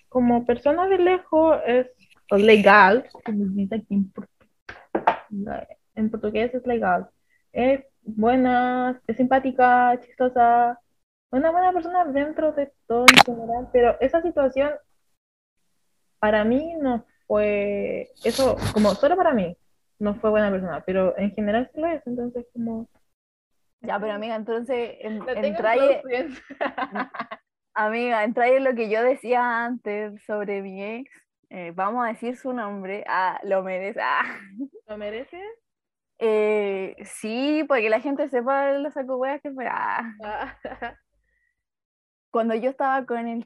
como persona de lejos es legal, en portugués es legal. Es buena, es simpática, chistosa, una buena persona dentro de todo en general, pero esa situación para mí no fue, eso como solo para mí no fue buena persona, pero en general sí lo es, entonces como... Ya, pero amiga, entonces, en, en entra friends. amiga, entra en lo que yo decía antes sobre mi ex. Eh, vamos a decir su nombre. Ah, lo merece. Ah. ¿Lo mereces? Eh, sí, porque la gente sepa los saco hueas que fue. Ah. Ah, Cuando yo estaba con él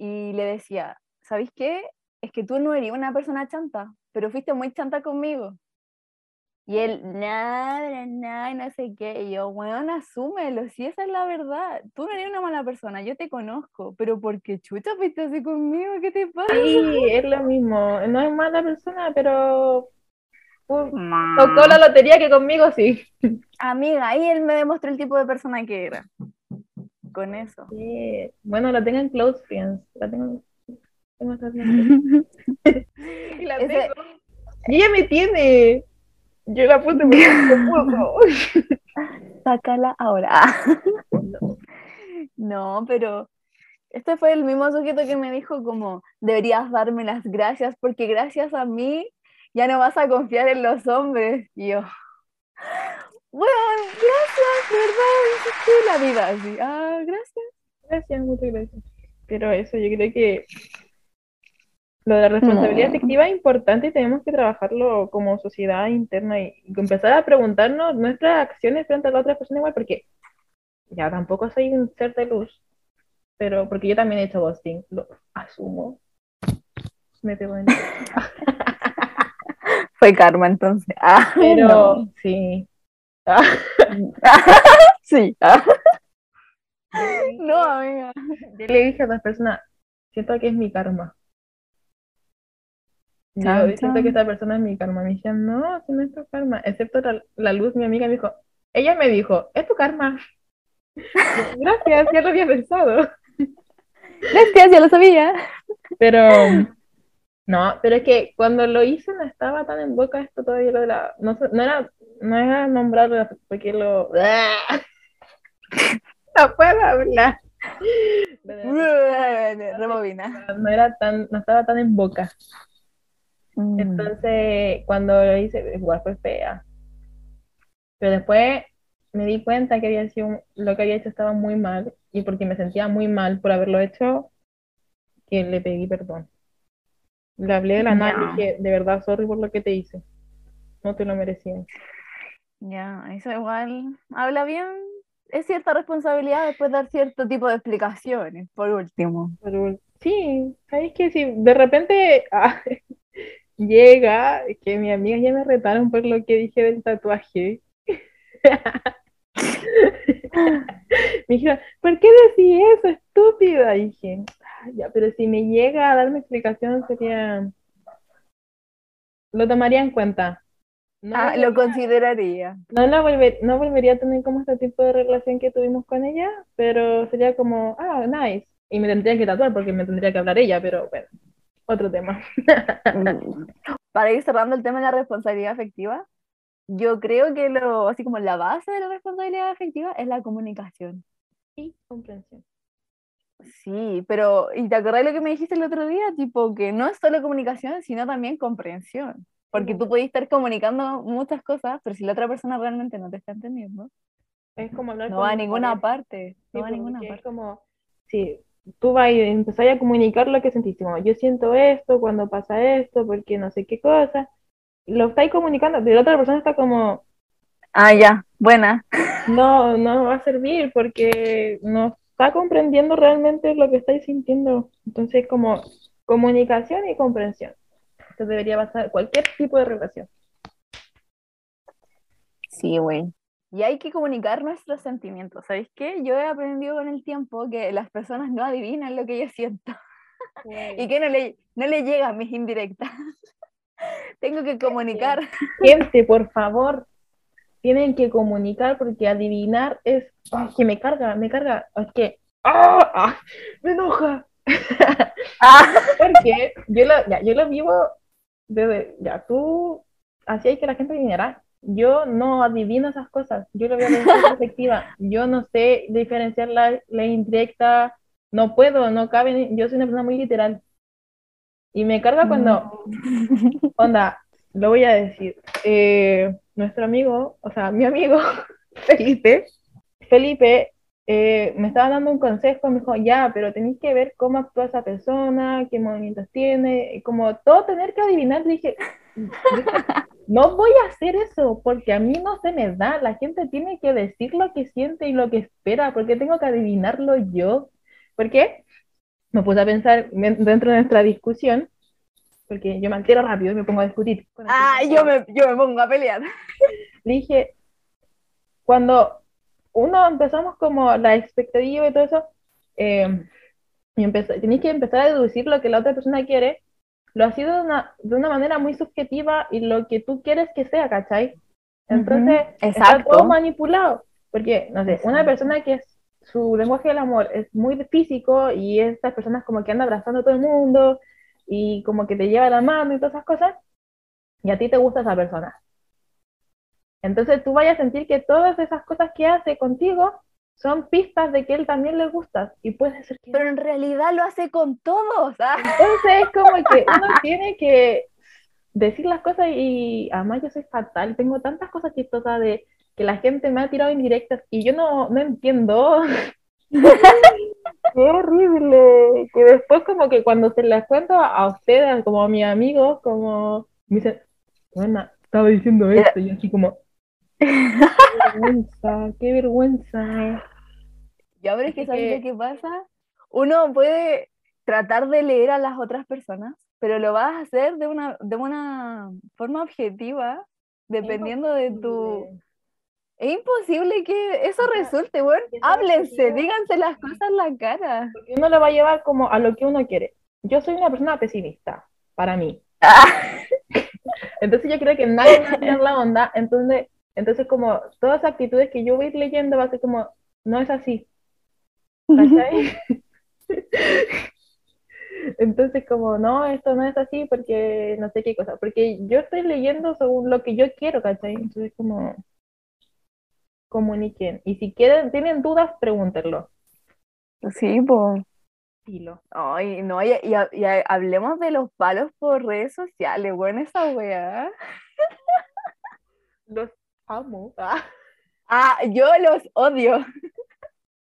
y le decía, ¿sabéis qué? Es que tú no eres una persona chanta, pero fuiste muy chanta conmigo. Y él, nada, nada, no sé qué. Y yo, weón, asúmelo, si esa es la verdad. Tú no eres una mala persona, yo te conozco, pero ¿por qué chucha fuiste así conmigo? ¿Qué te pasa? Sí, es lo mismo. No es mala persona, pero uh, tocó la lotería que conmigo sí. Amiga, ahí él me demostró el tipo de persona que era. Con eso. Bueno, la tengo en close friends. La tengo. Y la Ese- tengo. Y ella me tiene. Yo la puse puso. Sácala ahora. No, pero este fue el mismo sujeto que me dijo como, deberías darme las gracias porque gracias a mí ya no vas a confiar en los hombres. Y yo, bueno, gracias, de verdad, hiciste la vida así. Ah, gracias. Gracias, muchas gracias. Pero eso, yo creo que lo de la responsabilidad No. afectiva es importante y tenemos que trabajarlo como sociedad interna y, y empezar a preguntarnos nuestras acciones frente a la otra persona igual, porque ya tampoco soy un ser de luz, pero porque yo también he hecho ghosting, lo asumo. Me pego en Fue karma entonces. Ah, Pero no. sí. sí. ah. No, amiga. Yo le dije a las personas, siento que es mi karma. Yo Chan, siento chan. que esta persona es mi karma. Me decían, no, si no es tu karma. Excepto la, la luz, mi amiga me dijo, ella me dijo, es tu karma. Gracias, ya lo había pensado. Gracias, ya lo sabía. Pero, no, pero es que cuando lo hice no estaba tan en boca esto todavía lo de la, no, sé, no era, no era nombrarlo porque lo, no puedo hablar. Rebobina. no era tan, no estaba tan en boca. Mm. Entonces, cuando lo hice, igual fue fea. Pero después me di cuenta que había sido, lo que había hecho estaba muy mal, y porque me sentía muy mal por haberlo hecho, que le pedí perdón. Le hablé de la nada y dije, de verdad, sorry por lo que te hice. No te lo merecías. Ya, eso igual habla bien. Es cierta responsabilidad después dar cierto tipo de explicaciones, por último. Sí, ¿sabes qué? Si de repente ah, llega, que mis amigas ya me retaron por lo que dije del tatuaje. Me dijeron, ¿por qué decís eso, estúpida? Y dije, "Ah, ya, pero si me llega a darme explicación sería... Lo tomaría en cuenta. No, Ah, volvería- lo consideraría. no, la volver- no volvería a tener como este tipo de relación que tuvimos con ella, pero sería como, ah, nice. Y me tendría que tatuar porque me tendría que hablar ella, pero bueno, otro tema. Mm. Para ir cerrando el tema de la responsabilidad afectiva, yo creo que lo, así como la base de la responsabilidad afectiva es la comunicación. Y comprensión. Sí, pero, ¿y te acordás lo que me dijiste el otro día? Tipo, que no es solo comunicación, sino también comprensión. Porque tú podés estar comunicando muchas cosas, pero si la otra persona realmente no te está entendiendo, Es como hablar no va a un ninguna parte. Sí, No va a pues, ninguna porque es parte. como, si tú vas y empezás a comunicar lo que sentís, como, yo siento esto cuando pasa esto, porque no sé qué cosa, lo estáis comunicando, pero la otra persona está como, Ah, ya, buena. no, no va a servir porque no está comprendiendo realmente lo que estáis sintiendo. Entonces, como comunicación y comprensión. que debería pasar cualquier tipo de relación. Sí, güey. Y hay que comunicar nuestros sentimientos. ¿Sabéis qué? Yo he aprendido con el tiempo que las personas no adivinan lo que yo siento y que no le, no le llegan mis indirectas. Tengo que comunicar. Gente, por favor, tienen que comunicar porque adivinar es que me carga, me carga, es que ¡ah! ¡Ah! me enoja. Ah, Porque yo lo, ya, yo lo vivo desde, ya tú, así hay que la gente adivinará. Yo no adivino esas cosas, yo lo veo desde esa perspectiva. Yo no sé diferenciar la, la indirecta, no puedo, no cabe, yo soy una persona muy literal. Y me carga cuando, onda, lo voy a decir, eh, nuestro amigo, o sea, mi amigo Felipe, Felipe eh, me estaba dando un consejo, me dijo, ya, pero tenéis que ver cómo actúa esa persona, qué movimientos tiene, como todo tener que adivinar, dije, no voy a hacer eso, porque a mí no se me da, la gente tiene que decir lo que siente y lo que espera, porque tengo que adivinarlo yo. ¿Por qué? Me puse a pensar dentro de nuestra discusión, porque yo me altero rápido y me pongo a discutir. ah, yo me, yo me pongo a pelear. Le dije, cuando uno empezamos como la expectativa y todo eso, eh, y tenéis que empezar a deducir lo que la otra persona quiere, lo ha sido de una, de una manera muy subjetiva y lo que tú quieres que sea, ¿cachai? Entonces, Ujú, está exacto. todo manipulado, porque, no sé, una persona que es, su lenguaje del amor es muy físico y estas personas como que anda abrazando a todo el mundo y como que te lleva la mano y todas esas cosas, y a ti te gusta esa persona. Entonces tú vayas a sentir que todas esas cosas que hace contigo son pistas de que él también le gustas y puede ser que. Pero en realidad lo hace con todos. ah. Entonces es como que uno tiene que decir las cosas y además yo soy fatal, tengo tantas cosas chistosas de que la gente me ha tirado indirectas y yo no, no entiendo. Qué horrible. Que después como que cuando se las cuento a ustedes, como a mis amigos, como me dicen, bueno, estaba diciendo esto y así como, qué vergüenza, qué vergüenza. Ya, pero es que ¿sabes lo que pasa? Uno puede tratar de leer a las otras personas, pero lo vas a hacer de una, de una forma objetiva, dependiendo de tu... Es imposible que eso resulte, weón. Háblense, díganse las cosas en la cara. Porque uno lo va a llevar como a lo que uno quiere. Yo soy una persona pesimista, para mí. Entonces yo creo que nadie va a tirar la onda, entonces, entonces como todas las actitudes que yo voy leyendo va a ser como, no es así, ¿cachai? Entonces como, no, esto no es así porque no sé qué cosa, porque yo estoy leyendo según lo que yo quiero, ¿cachai? Entonces como, comuniquen. Y si quieren, tienen dudas, pregúntenlo. Sí, pues. Filo. Ay, no, y, y- y hablemos de los palos por redes sociales, bueno, esa weá. Los amo. Ah. Ah, yo los odio.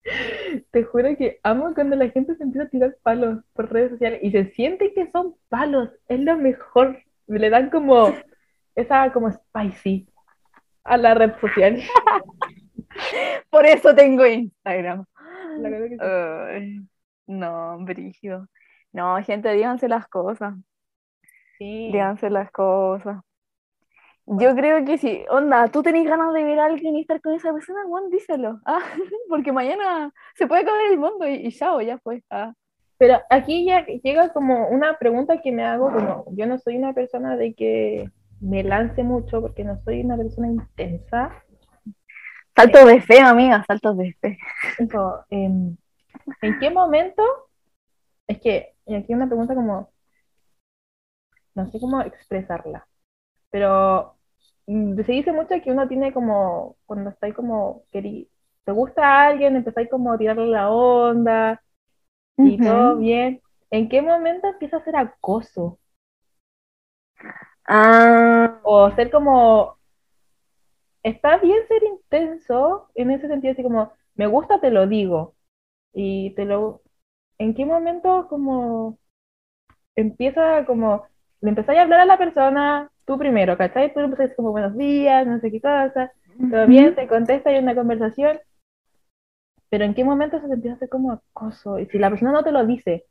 Te juro que amo cuando la gente se empieza a tirar palos por redes sociales y se siente que son palos, es lo mejor. Le dan como esa como spicy a la red social. Por eso tengo Instagram. La verdad que sí. Ay, no, brígido. No, gente, díganse las cosas. Sí. Díganse las cosas. Yo creo que sí. Onda, tú tenés ganas de ver a alguien y estar con esa persona, Juan, díselo. Ah, porque mañana se puede acabar el mundo y, y chao, ya fue. Ah. Pero aquí ya llega como una pregunta que me hago, como yo no soy una persona de que me lance mucho porque no soy una persona intensa. Saltos de fe, amiga, saltos de fe. Em, ¿en qué momento? Es que y aquí una pregunta como, no sé cómo expresarla, pero mm, se dice mucho que uno tiene como, cuando está ahí como, te gusta a alguien, empezáis como a tirarle la onda y todo bien. ¿En qué momento empieza a ser acoso? Ah, O ser como, está bien ser intenso en ese sentido, así como, me gusta, te lo digo. Y te lo, ¿en qué momento como empieza como, le empezáis a hablar a la persona, tú primero, ¿cachai? Tú empezáis como, buenos días, no sé qué cosa, todo bien, te contesta, hay una conversación, pero ¿en qué momento se te empieza a hacer como acoso? Y si la persona no te lo dice,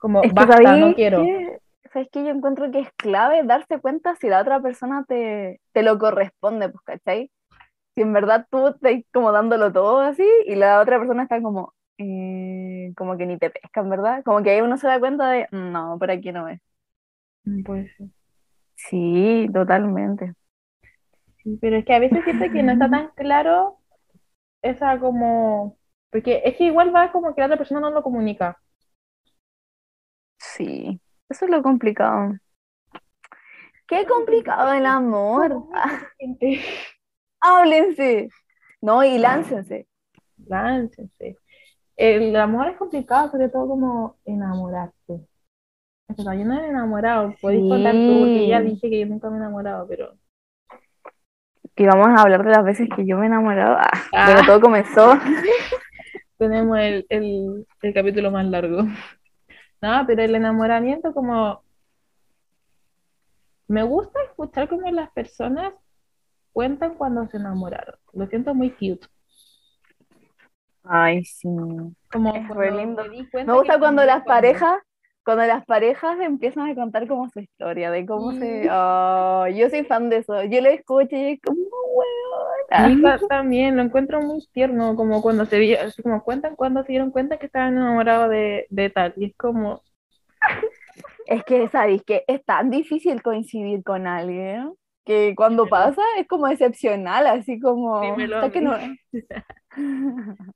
como, Es que basta, ¿sabéis no quiero. qué? ¿Sabes qué? Yo encuentro que es clave darse cuenta si la otra persona te, te lo corresponde, pues, ¿cachai? Si en verdad tú estás como dándolo todo así y la otra persona está como, eh, como que ni te pescan, ¿verdad? Como que ahí uno se da cuenta de, no, por aquí no es. Pues sí. Sí, totalmente. Sí, pero es que a veces siento que no está tan claro esa como... Porque es que igual va como que la otra persona no lo comunica. Sí, eso es lo complicado. Qué complicado el amor. Ah, háblense. No, y láncense. láncense. El amor es complicado, sobre todo como enamorarse. O sea, yo no he enamorado, podéis contar tú, porque ya Sí. dije que yo nunca me he enamorado, pero... Que vamos a hablar de las veces que yo me he enamorado. Ah, Ah. pero todo comenzó. Tenemos el, el, el capítulo más largo. No, pero el enamoramiento como... Me gusta escuchar cómo las personas cuentan cuando se enamoraron. Lo siento muy cute. Ay, sí. Como Es re lindo. me Me gusta cuando las cuando- parejas, cuando las parejas empiezan a contar como su historia, de cómo se... Oh, yo soy fan de eso. Yo lo escucho y es como, weón. Hija también lo encuentro muy tierno, como cuando se vio, así como cuentan cuando se dieron cuenta que estaban enamorados de, de tal. Y es como, Es que, ¿sabéis que es tan difícil coincidir con alguien? Que cuando pasa es como excepcional, así como... Dímelo a que mí. no-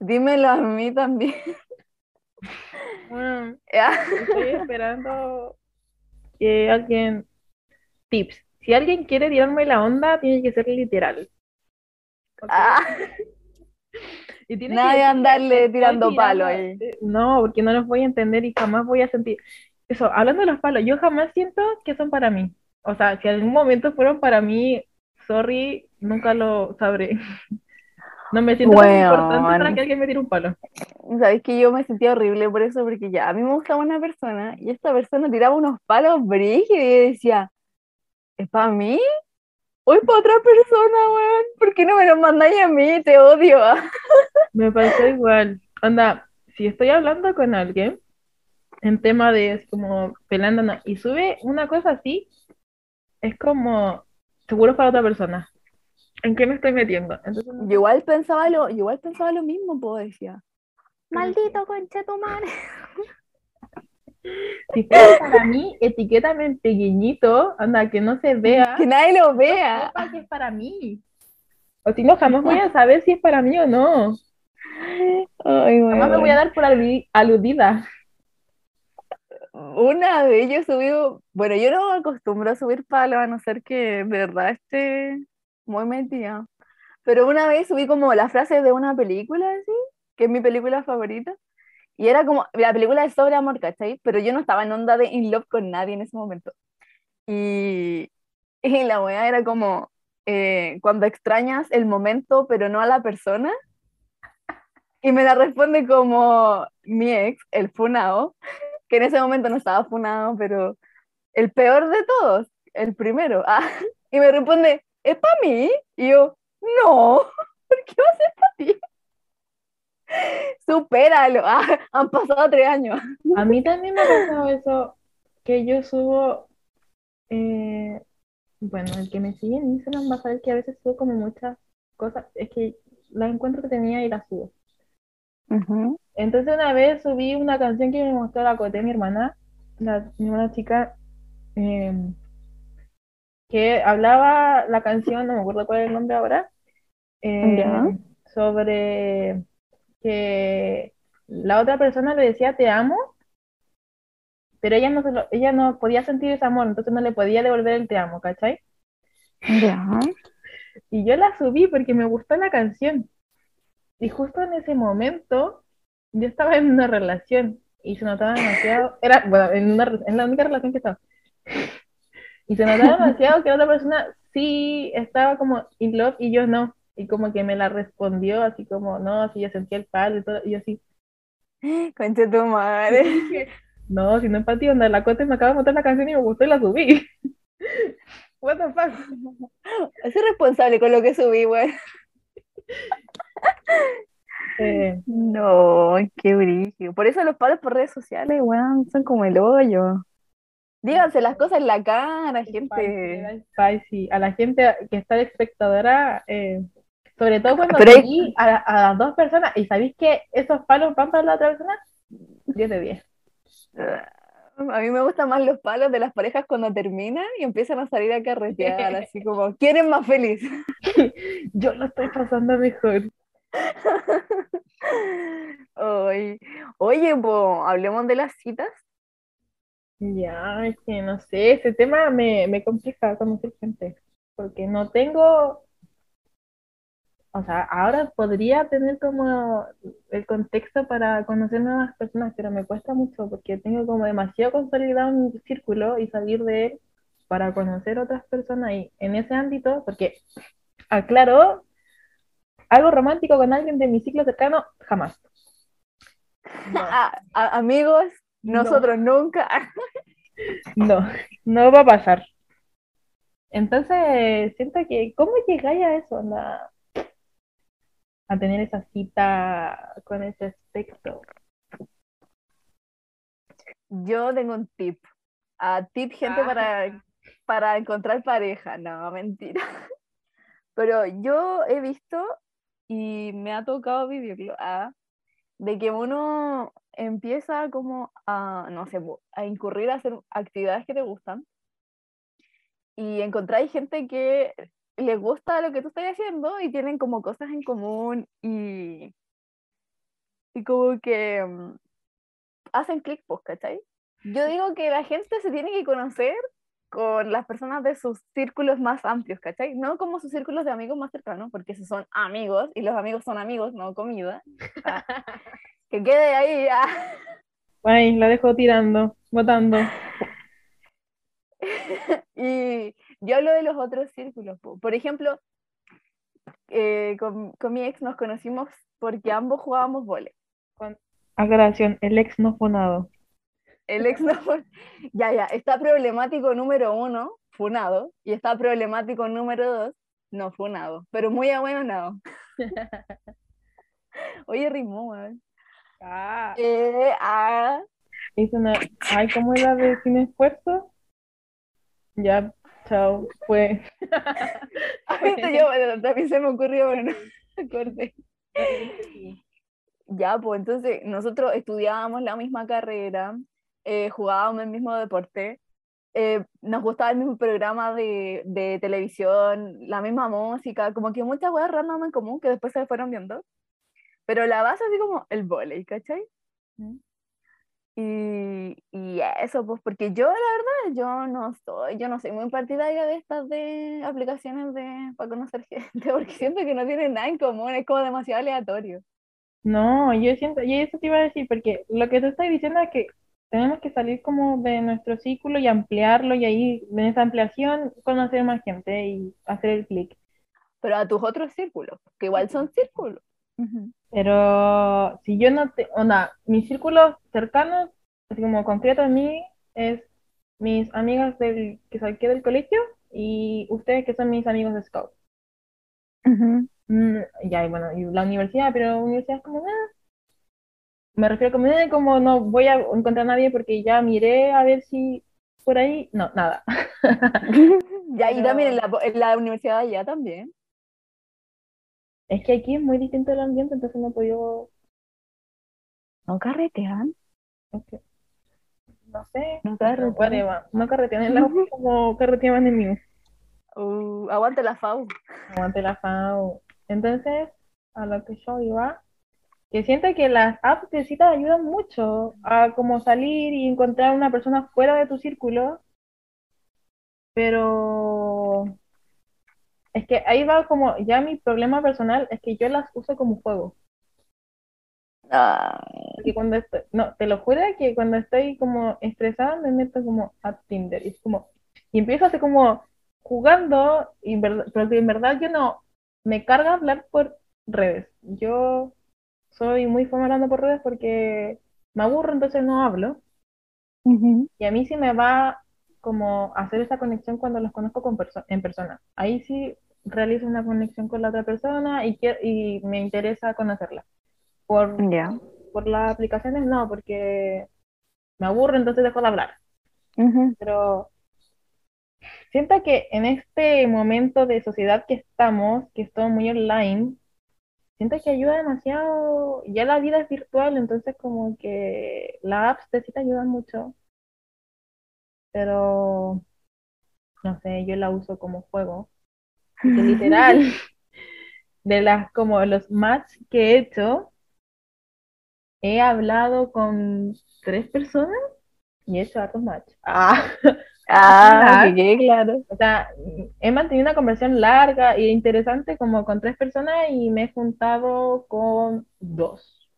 Dímelo a mí también. "Mm, estoy esperando que alguien, tips, si alguien quiere tirarme la onda, tiene que ser literal. Ah, Y tiene Nadie que decirme, andarle "Te estoy tirando palo tirando". ahí. No, porque no los voy a entender y jamás voy a sentir. Eso, hablando de los palos, yo jamás siento que son para mí. O sea, si en algún momento fueron para mí, sorry, nunca lo sabré. No me siento tan importante para Weón. que alguien me tire un palo. Sabéis que yo me sentía horrible por eso, porque ya a mí me gustaba una persona y esta persona tiraba unos palos brígidos y yo decía, ¿es para mí? ¿O es para otra persona, weón? ¿Por qué no me lo mandáis a mí? Te odio. Me pasó igual. Anda, si estoy hablando con alguien en tema de es como pelándonos y sube una cosa así, es como seguro es para otra persona. ¿En qué me estoy metiendo? Entonces, Yo igual pensaba lo, yo igual pensaba lo mismo, pues decía, maldito conchetumare. Si fuera para mí, etiquétame en pequeñito, anda, que no se vea, Que nadie lo no vea. sepa que es para mí. O si no, jamás voy a saber si es para mí o no. Ay, Jamás me voy a dar por aludi- aludida. Una vez yo subí, bueno, yo no acostumbro a subir palos a no ser que de verdad esté muy metida. Pero una vez subí como la frase de una película, así, que es mi película favorita. Y era como, la película es sobre amor, ¿cachai? Pero yo no estaba en onda de in love con nadie en ese momento. Y, y la weá era como, eh, cuando extrañas el momento, pero no a la persona. Y me la responde como mi ex, el funao, que en ese momento no estaba funado, pero el peor de todos, el primero. Ah, y me responde, ¿es para mí? Y yo, no, ¿por qué va a ser para ti? Supéralo. Ah, han pasado tres años. A mí también me ha pasado eso, que yo subo, eh, bueno, el que me sigue en Instagram va a saber que a veces subo como muchas cosas, es que las encuentro que tenía y las subo. Entonces una vez subí una canción que me mostró la Coté, mi hermana, la, mi hermana chica, eh, que hablaba la canción, no me acuerdo cuál es el nombre ahora, eh, Ya. sobre que la otra persona le decía te amo, pero ella no, se lo- ella no podía sentir ese amor, entonces no le podía devolver el te amo, ¿cachai? Ya. Y yo la subí porque me gustó la canción. Y justo en ese momento yo estaba en una relación y se notaba demasiado, era, bueno, en, una, en la única relación que estaba. Y se notaba demasiado que la otra persona sí estaba como in love y yo no. Y como que me la respondió así como, no, así yo sentía el palo y todo. Y yo así, Concha tu madre. dije, no, si no empatía, onda, la Cote me acaba de mostrar la canción y me gustó y la subí. What the fuck? Soy responsable con lo que subí, güey. Eh, No, qué brillo. Por eso los palos por redes sociales, weón, son como el hoyo. Díganse las cosas en la cara, Spicy, gente. era spicy. A la gente que está de espectadora, eh, sobre todo cuando vi a, a las dos personas, y sabéis que esos palos van para la otra persona, 10 de 10. A mí me gustan más los palos de las parejas cuando terminan y empiezan a salir a carretear, así como, ¿quién es más feliz? Yo lo estoy pasando mejor. Oye, oye, po, hablemos de las citas. Ya, es que no sé, ese tema me, me complica conocer gente, porque no tengo, o sea, ahora podría tener como el contexto para conocer nuevas personas, pero me cuesta mucho porque tengo como demasiado consolidado mi círculo y salir de él para conocer otras personas y en ese ámbito, porque aclaro, algo romántico con alguien de mi ciclo cercano, jamás. No. Ah, a- amigos, No. nosotros nunca. No, no va a pasar. Entonces, siento que, ¿cómo llegáis a eso? onda? A tener esa cita con ese aspecto. Yo tengo un tip. Ah, tip, gente, Ah. para, para encontrar pareja. No, mentira. Pero yo he visto y me ha tocado vivirlo, ah, de que uno empieza como a, no sé, a incurrir a hacer actividades que te gustan y encontráis gente que les gusta lo que tú estás haciendo y tienen como cosas en común y, y como que mm, hacen clic, pues, ¿cachai? Yo digo que la gente se tiene que conocer con las personas de sus círculos más amplios, ¿cachai? No como sus círculos de amigos más cercanos, porque esos son amigos y los amigos son amigos, no comida. Ah, que quede ahí. ah. Ay, la dejo tirando, botando. Y yo hablo de los otros círculos. po. Por ejemplo, eh, con, con mi ex nos conocimos porque ambos jugábamos vole. Aclaración, el ex no fonado. El ex no fue- Ya, ya, está problemático número uno, funado, y está problemático número dos, no funado, pero muy abuenado. Oye, rimó, weón. Ah. Eh, ah, Hizo una, ay, ¿cómo era de sin esfuerzo? Ya, chao, fue. a mí esto yo, bueno, también se me ocurrió, pero no me acordé. Ya, pues entonces nosotros estudiábamos la misma carrera, eh, jugábamos el mismo deporte, eh, nos gustaba el mismo programa de, de televisión, la misma música, como que muchas cosas random en común que después se fueron viendo. Pero la base así como el volei, ¿cachai? Mm. Y, y eso, pues porque yo la verdad, yo no soy, yo no soy muy partidaria de estas de aplicaciones de, para conocer gente, porque siento que no tienen nada en común, es como demasiado aleatorio. No, yo siento, y eso te iba a decir, porque lo que tú estás diciendo es que tenemos que salir como de nuestro círculo y ampliarlo, y ahí en esa ampliación conocer más gente y hacer el clic. pero a tus otros círculos, que igual son círculos. Pero si yo no te, onda, mis círculos cercanos, así como concreto a mí, es mis amigas del que saqué del colegio y ustedes que son mis amigos de Scout. Mm, ya, y bueno, y la universidad, pero la universidad es como, ah. Me refiero como, eh, como no voy a encontrar a nadie porque ya miré a ver si por ahí, no, nada. Ya, y también en la, en la universidad allá también. Es que aquí es muy distinto el ambiente, entonces no podido, ¿No carretean? no sé, No carretean. no carretean en la U como carreteaban en mí. Uh, aguante la FAU. Aguante la FAO. Entonces, a lo que yo iba, que siento que las apps de citas ayudan mucho a como salir y encontrar una persona fuera de tu círculo, pero es que ahí va como, ya mi problema personal es que yo las uso como juego. Ah, cuando estoy, no, te lo juro que cuando estoy como estresada me meto como a Tinder y es como, y empiezo así como jugando, y en verdad, pero que en verdad yo no, me carga hablar por redes. Yo soy muy fome hablando por redes porque me aburro, entonces no hablo. Y a mí sí me va como hacer esa conexión cuando los conozco con perso- en persona. Ahí sí realizo una conexión con la otra persona y, quiero, y me interesa conocerla. Por por las aplicaciones no, porque me aburro, entonces dejo de hablar. Pero siento que en este momento de sociedad que estamos, que es todo muy online, siento que ayuda demasiado, ya la vida es virtual, entonces como que las apps de sí te ayudan mucho, pero no sé, yo la uso como juego, literal, de las como los match que he hecho, he hablado con tres personas y he hecho hartos match. Ah, Ah, que claro. o sea, he mantenido una conversación larga e interesante como con tres personas y me he juntado con dos.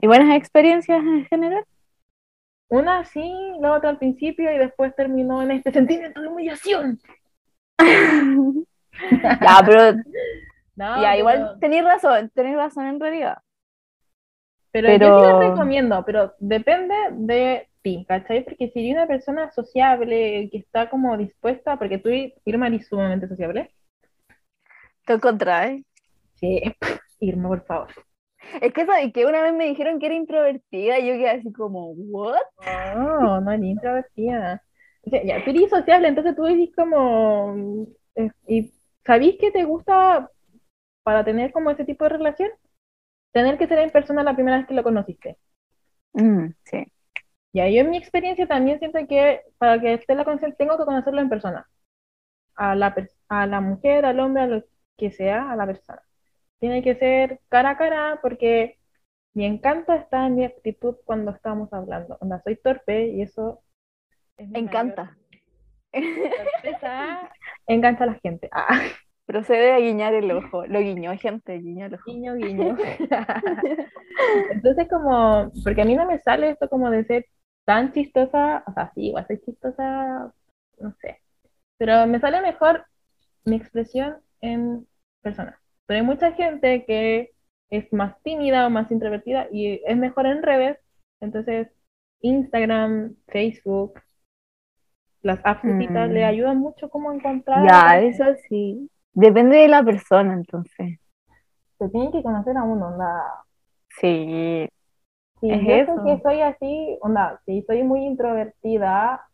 ¿Y buenas experiencias en general? Una sí, la otra al principio y después terminó en este sentimiento de humillación. Ya, pero No, ya, pero- igual tenéis razón, tenéis razón en realidad. Pero, yo sí les recomiendo, pero depende de ti, ¿cachai? Porque si una persona sociable que está como dispuesta, porque tú, Irma, eres sumamente sociable. ¿Te encontráis? Sí, Irma, por favor. Es que sabes que una vez me dijeron que era introvertida y yo quedé así como, ¿what? No, no eres introvertida. Ya, tú eres sociable, entonces tú eres como... eh, ¿Y sabís que te gusta para tener como ese tipo de relación? Tener que ser en persona la primera vez que lo conociste. Mm, sí. Ya, yo en mi experiencia también siento que para que esté la conexión tengo que conocerlo en persona. A la, a la mujer, al hombre, a lo que sea, a la persona. Tiene que ser cara a cara porque mi encanto está en mi actitud cuando estamos hablando. Onda, soy torpe y eso Me encanta. sorpresa. Engancha a la gente. Ah, Procede a guiñar el ojo. Lo guiñó, gente, guiñó el ojo. guiño, guiño. Entonces como, porque a mí no me sale esto como de ser tan chistosa, o sea, sí, igual soy chistosa, no sé, pero me sale mejor mi expresión en persona. Pero hay mucha gente que es más tímida o más introvertida y es mejor en redes, entonces Instagram, Facebook, las apps Mm. le ayudan mucho como a encontrar. Ya, eso sí. Depende de la persona, entonces. Se tiene que conocer a uno, onda. Sí. Si Es yo eso. que soy así, onda, si soy muy introvertida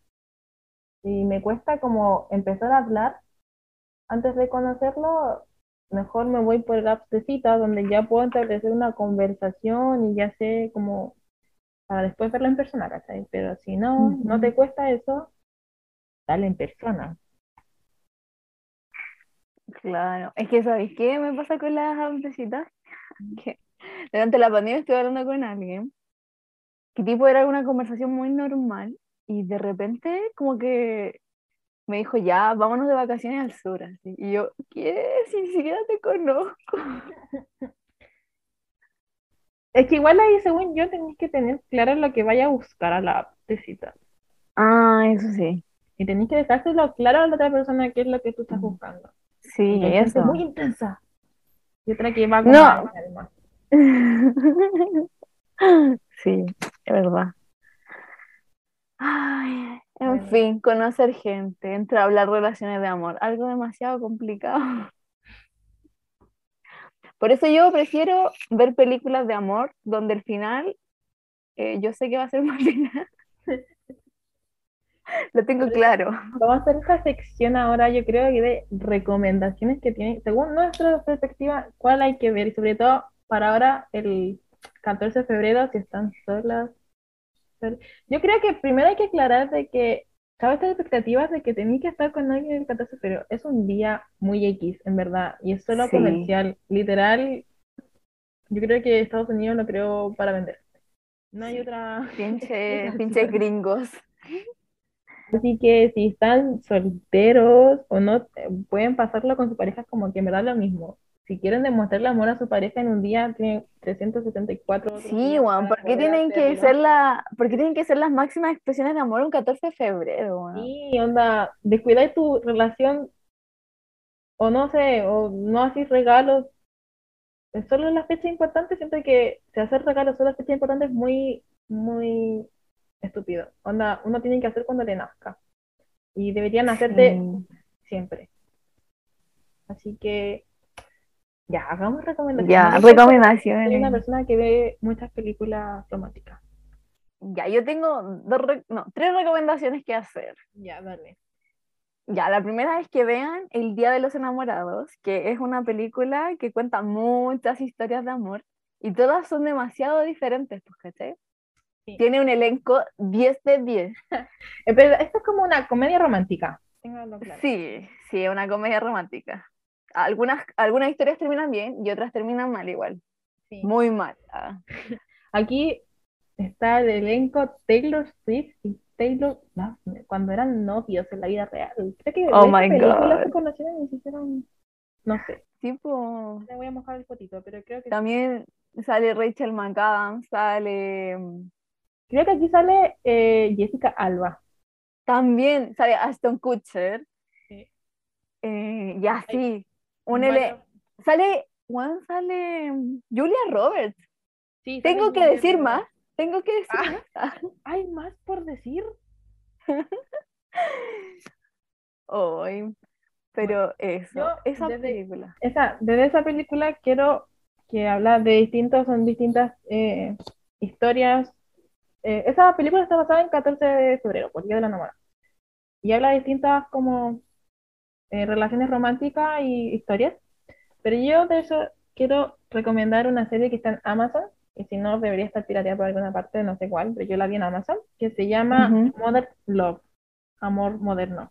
y me cuesta como empezar a hablar antes de conocerlo, mejor me voy por el apps de cita donde ya puedo establecer una conversación y ya sé como para después verla en persona, ¿cachai? Pero si no, no te cuesta eso, en persona. Claro, es que ¿sabéis qué me pasa con las apps de citas? Que durante la pandemia estuve hablando con alguien que tipo era una conversación muy normal y de repente como que me dijo ya, vámonos de vacaciones al sur, así. Y yo, ¿qué? Si ni siquiera te conozco. Es que igual ahí, según yo, tenés que tener claro lo que vaya a buscar a la cita. Ah, eso sí, Y tenés que dejárselo claro a la otra persona qué es lo que tú estás buscando. sí, eso. muy intensa. Y otra que va como No. a. Sí, es verdad. Ay, en Bueno. fin, conocer gente, entablar relaciones de amor, algo demasiado complicado. Por eso yo prefiero ver películas de amor donde el final, eh, yo sé que va a ser buen final. Lo tengo claro. Vamos a hacer esta sección ahora, yo creo que de recomendaciones que tienen, según nuestra perspectiva, cuál hay que ver. Y sobre todo para ahora, el 14 de febrero, si están solas. sol- Yo creo que primero hay que aclarar de que cabe estas expectativas de que tenéis que estar con alguien el 14 de febrero. Es un día muy X, en verdad, y es solo Sí. comercial. Literal, yo creo que Estados Unidos lo creó para vender. No hay otra. Pinche, pinches gringos. Así que si están solteros o no, eh, pueden pasarlo con su pareja como que en verdad lo mismo. Si quieren demostrarle amor a su pareja en un día, tienen 374 otros Sí, Juan, ¿por qué tienen que ser la, por qué tienen que ser las máximas expresiones de amor un 14 de febrero, weón? Sí, onda, descuidáis tu relación o no sé, o no hacéis regalos. Solo las fechas importantes, siento que si hacer regalos solo las fechas importantes es muy, muy estúpido. Onda, uno tiene que hacer cuando le nazca. Y deberían hacerte Sí. siempre. Así que ya, hagamos recomendaciones. Ya, Yo soy- una recomendaciones. persona que ve muchas películas románticas. Ya, yo tengo dos no, tres recomendaciones que hacer. Ya, dale. Ya, la primera es que vean El Día de los Enamorados, que es una película que cuenta muchas historias de amor y todas son demasiado diferentes, pues, ¿cachai? Sí. Tiene un elenco 10 de 10. Eh, pero esto es como una comedia romántica. Claro. Sí, sí, es una comedia romántica. Algunas, algunas historias terminan bien y otras terminan mal igual. Sí. Muy mal. ah. Aquí está el elenco Taylor Swift y Taylor Lautner, cuando eran novios en la vida real. Creo que Oh my God. se conocieron y se hicieron, no sé, Tipo, le voy a mojar el potito, pero creo que también sale Rachel McAdams, sale... creo que aquí sale eh, Jessica Alba. También sale Aston Kutcher. Sí. Eh, y así, un Sale, bueno, sale mm, Julia Roberts. sí, Tengo que Julia decir Roberts. más. Tengo que decir Ah. más. ¿Hay más por decir? Ay, pero eso, esa desde- película. Esa, desde esa película quiero que habla de distintos, son distintas eh, historias. Eh, esa película está basada en 14 de febrero, por Día de la Enamorada. Y habla de distintas como eh, relaciones románticas y historias. Pero yo de eso quiero recomendar una serie que está en Amazon, y si no debería estar pirateada por alguna parte, no sé cuál, pero yo la vi en Amazon, que se llama. Modern Love, Amor Moderno.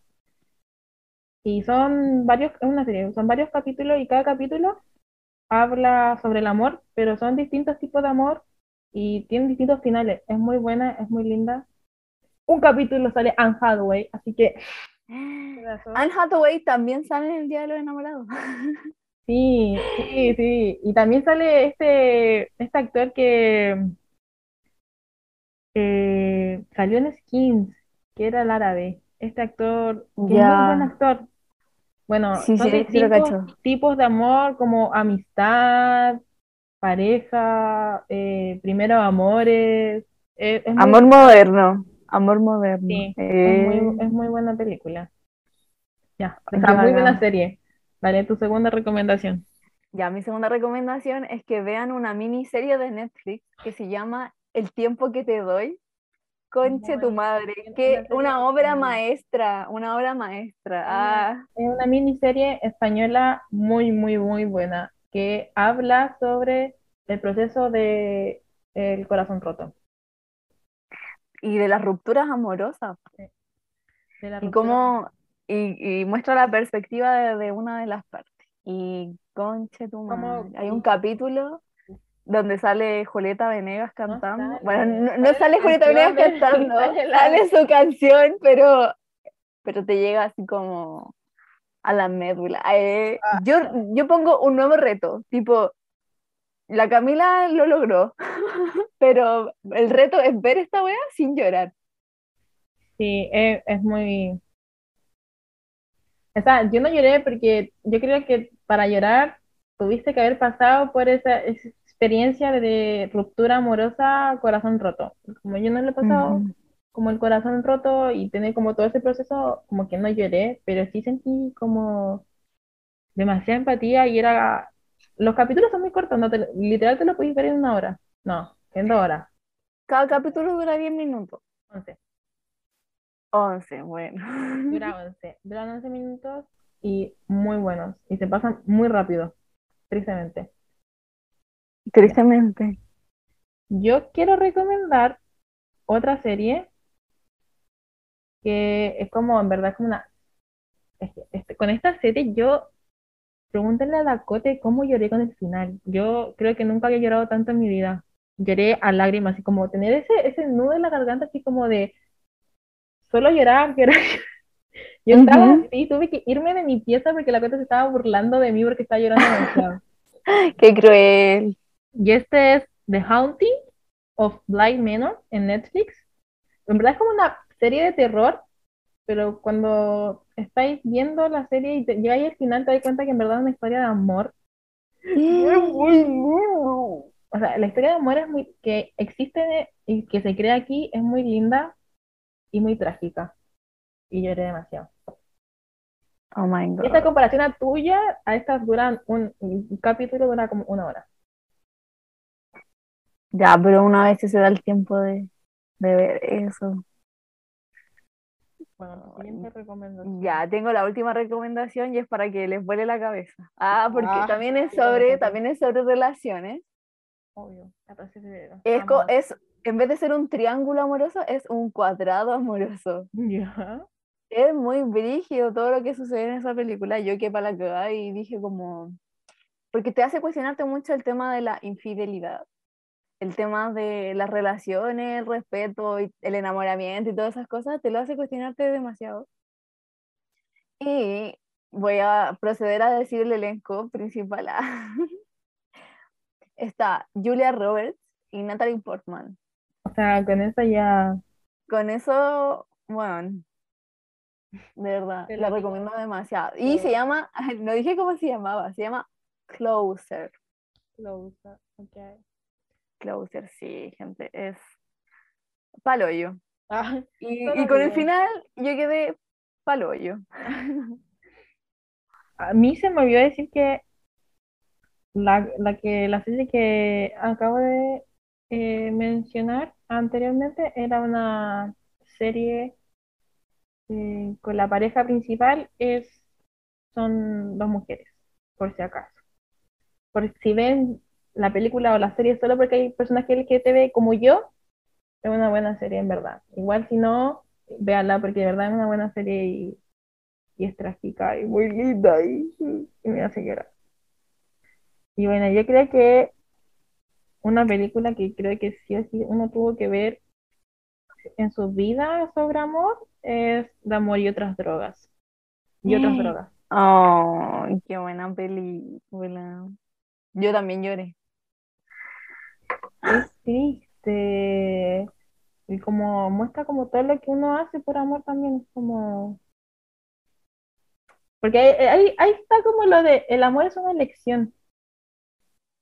Y son varios, es una serie, son varios capítulos y cada capítulo habla sobre el amor, pero son distintos tipos de amor y tienen distintos finales. Es muy buena, es muy linda. Un capítulo sale Anne Hathaway, así que Anne Hathaway también sale en el Día de los Enamorados. sí, sí, sí. Y también sale este, este actor que eh, salió en Skins, que era el árabe. Este actor, que es Ya. buen actor. Bueno, Sí, son sí, cacho. tipos de amor como amistad, pareja, eh, primeros amores. Eh, es muy- Amor moderno. Amor moderno. sí, es Eh, muy, es muy buena película. Ya, sea, muy buena serie. Dale, tu segunda recomendación. Ya, mi segunda recomendación es que vean una miniserie de Netflix que se llama El tiempo que te doy. Conche tu madre, que una obra española. maestra, una obra maestra. Ah, Es una miniserie española muy, muy, muy buena que habla sobre el proceso de el corazón roto. y de las rupturas amorosas. de la Y cómo, y, y muestra la perspectiva de, de una de las partes. Y conche tu madre. Hay un capítulo donde sale Julieta Venegas cantando. sale, Bueno, no, no sale Julieta Venegas cantando, sale la- sale su canción, pero, pero te llega así como a la médula. Eh, Ah. yo, yo pongo un nuevo reto, tipo, la Camila lo logró, pero el reto es ver esta wea sin llorar. Sí, es, es muy... O sea, yo no lloré porque yo creo que para llorar tuviste que haber pasado por esa, esa experiencia de ruptura amorosa, corazón roto. Como yo no lo he pasado. Como el corazón roto y tener como todo ese proceso, como que no lloré, pero sí sentí como demasiada empatía y era... Los capítulos son muy cortos, no te- literal te lo puedes ver en una hora. No, en dos horas, Cada capítulo dura 10 minutos. once. 11, bueno. Dura 11. Duran 11 minutos y muy buenos. Y se pasan muy rápido, tristemente. Tristemente. Yo quiero recomendar otra serie que es como, en verdad, como una... este, con esta serie yo... Pregúntenle a Dakota cómo lloré con el final. Yo creo que nunca había llorado tanto en mi vida. Lloré a lágrimas, así como tener ese, ese nudo en la garganta, así como de solo llorar, llorar. Yo estaba Ujú. así, tuve que irme de mi pieza porque la Cota se estaba burlando de mí porque estaba llorando demasiado. Qué cruel. Y este es The Haunting of Bly Manor en Netflix. En verdad es como una serie de terror, pero cuando estáis viendo la serie y te, llegáis al final te das cuenta que en verdad es una historia de amor. O sea, la historia de amor es muy, que existe y que se crea aquí es muy linda y muy trágica. Y lloré demasiado. Oh my Y esta god. comparación a tuya, a estas duran un, un capítulo dura como una hora. Ya, pero una vez se da el tiempo de. de ver eso. Bueno, siguiente recomendación. Ya, tengo la última recomendación y es para que les vuele la cabeza. Ah, porque Ah, también es sobre, también es sobre relaciones. Obvio, 14 de febrero. Es, es, en vez de ser un triángulo amoroso, es un cuadrado amoroso. Ya. Es muy brígido todo lo que sucede en esa película. Yo que para la cagada y dije como... Porque te hace cuestionarte mucho el tema de la infidelidad. El tema de las relaciones, el respeto, y el enamoramiento y todas esas cosas, te lo hace cuestionarte demasiado. Y voy a proceder a decir el elenco principal. Está Julia Roberts y Natalie Portman. O sea, con eso ya. Con eso, bueno, de verdad, la recomiendo demasiado. Y se llama, no dije cómo se llamaba, se llama Closer. Lo usa. Closer, sí, gente, es paloyo. Ah, Y, con el final yo quedé paloyo. a mí se me olvidó decir que la, la que la serie que acabo de eh, mencionar anteriormente era una serie eh, con la pareja principal es son dos mujeres, por si acaso. Por si ven la película o la serie solo porque hay personajes LGTB como yo, es una buena serie en verdad. Igual si no, véanla porque de verdad es una buena serie y, y es trágica y muy linda y, y me hace llorar. Y bueno, yo creo que una película que creo que sí o sí uno tuvo que ver en su vida sobre amor es De amor y otras drogas. Y otras Mm. drogas. Oh, qué buena película. Yo también lloré. Es triste. Y como muestra como todo lo que uno hace por amor también es como... Porque ahí, ahí, ahí está como lo de el amor es una elección.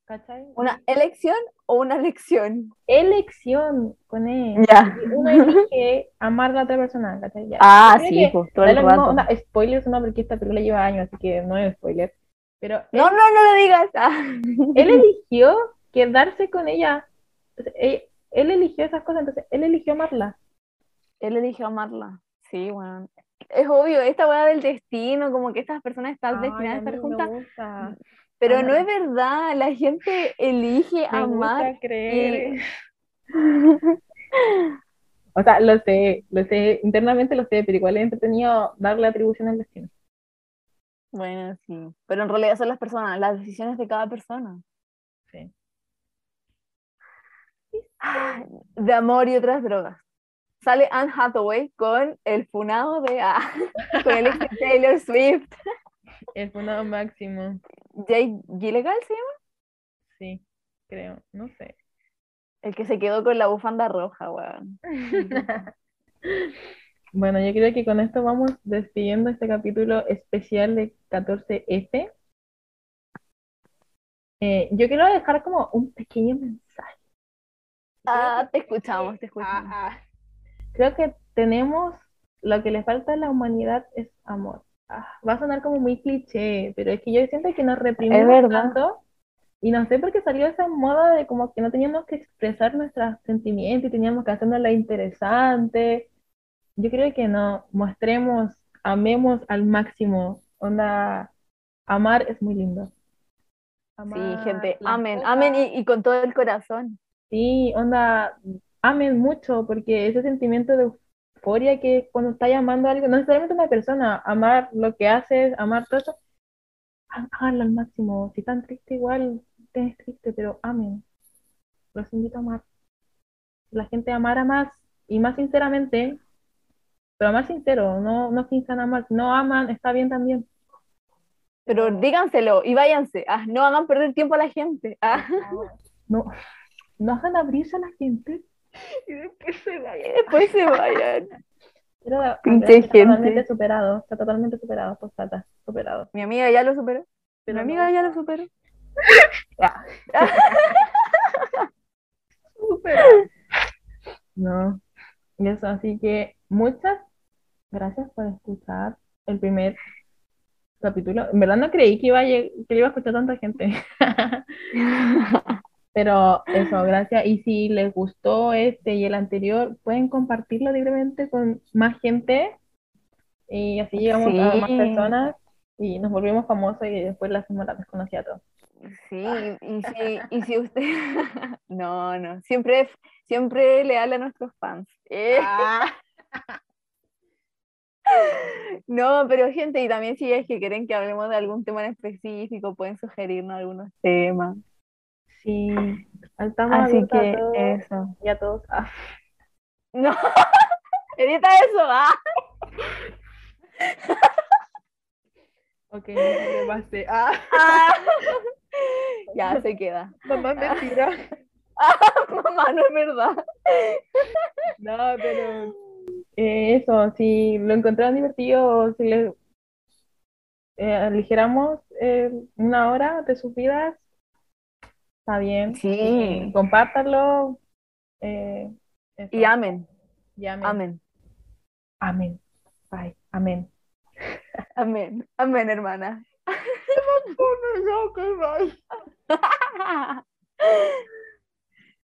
¿Cachai? ¿Una elección o una lección? Elección con él. Ya. Uno elige amar a la otra persona, ¿cachai? Ya. Ah, Creo sí, pues, todo el mismo, onda, spoilers no, porque esta película lleva años, así que no es spoiler. Pero No, no, no lo digas. Ah. él eligió quedarse con ella. Entonces, él, él eligió esas cosas, entonces él eligió amarla. Él eligió amarla. Sí, bueno. Es obvio, esta weá del destino, como que estas personas están Ay, destinadas a estar juntas. gusta. Pero Ay, no es verdad, la gente elige Me amar. gusta creer. O sea, lo sé, lo sé, internamente lo sé, pero igual es entretenido darle atribución al destino. Bueno, sí. Pero en realidad son las personas, las decisiones de cada persona. Sí. Ah, De amor y otras drogas. Sale Anne Hathaway con el funado de ah, con el ex Taylor Swift. Es una máximo. Jake Gyllenhaal, ¿sí? Sí, creo, no sé. El que se quedó con la bufanda roja, weón. Bueno, yo creo que con esto vamos despidiendo este capítulo especial de 14F. Eh, yo quiero dejar como un pequeño mensaje. Ah, te escuchamos, te escuchamos. Ah, ah. Creo que tenemos lo que le falta a la humanidad es amor. Ah, va a sonar como muy cliché, pero es que yo siento que nos reprimimos tanto y no sé por qué salió esa moda de como que no teníamos que expresar nuestros sentimientos y teníamos que hacernos la interesante. Yo creo que no, mostremos, amemos al máximo. Onda, amar es muy lindo. Sí, gente, amen, amen y, y con todo el corazón. Sí, onda, amen mucho, porque ese sentimiento de euforia que cuando estás amando a algo, no necesariamente una persona, amar lo que haces, amar todo eso, háganlo al máximo. Si están triste, igual, estés triste, pero amen. Los invito a amar. La gente amara más y más sinceramente, pero más sincero, no, no finjan amar. No aman, está bien también. Pero díganselo y váyanse. Ah, no hagan perder tiempo a la gente. Ah. No, no hagan abrirse a la gente. Y después se vayan. Después se vayan. Pero Pinche está totalmente superado, está totalmente superado, postdata, superado. Mi amiga ya lo superó. Pero Mi no. amiga ya lo superó. Superado. No, y eso, así que muchas gracias por escuchar el primer capítulo. En verdad no creí que iba a, que iba a escuchar tanta gente. Pero eso, gracias. Y si les gustó este y el anterior, pueden compartirlo libremente con más gente y así llegamos a más personas y nos volvemos famosos y después la hacemos la desconocida a todos. Sí, y si, y si usted... No, no, siempre, siempre leal a nuestros fans. Eh, No, pero gente, y también si es que quieren que hablemos de algún tema en específico, pueden sugerirnos algunos temas. Sí, estamos Así abiertos a que todos eso. y a todos. Ah, No, edita eso, ah. ok, me. Ah, Ah. Ya se queda. mamá, mentira. Mamá, no es verdad. No, pero eh, eso, si lo encontraron divertido o si les eh, aligeramos eh, una hora de sus vidas, está bien. Sí. Compártanlo. eh. Y amén. Amén. Bye. Amén. amen, amen, hermana.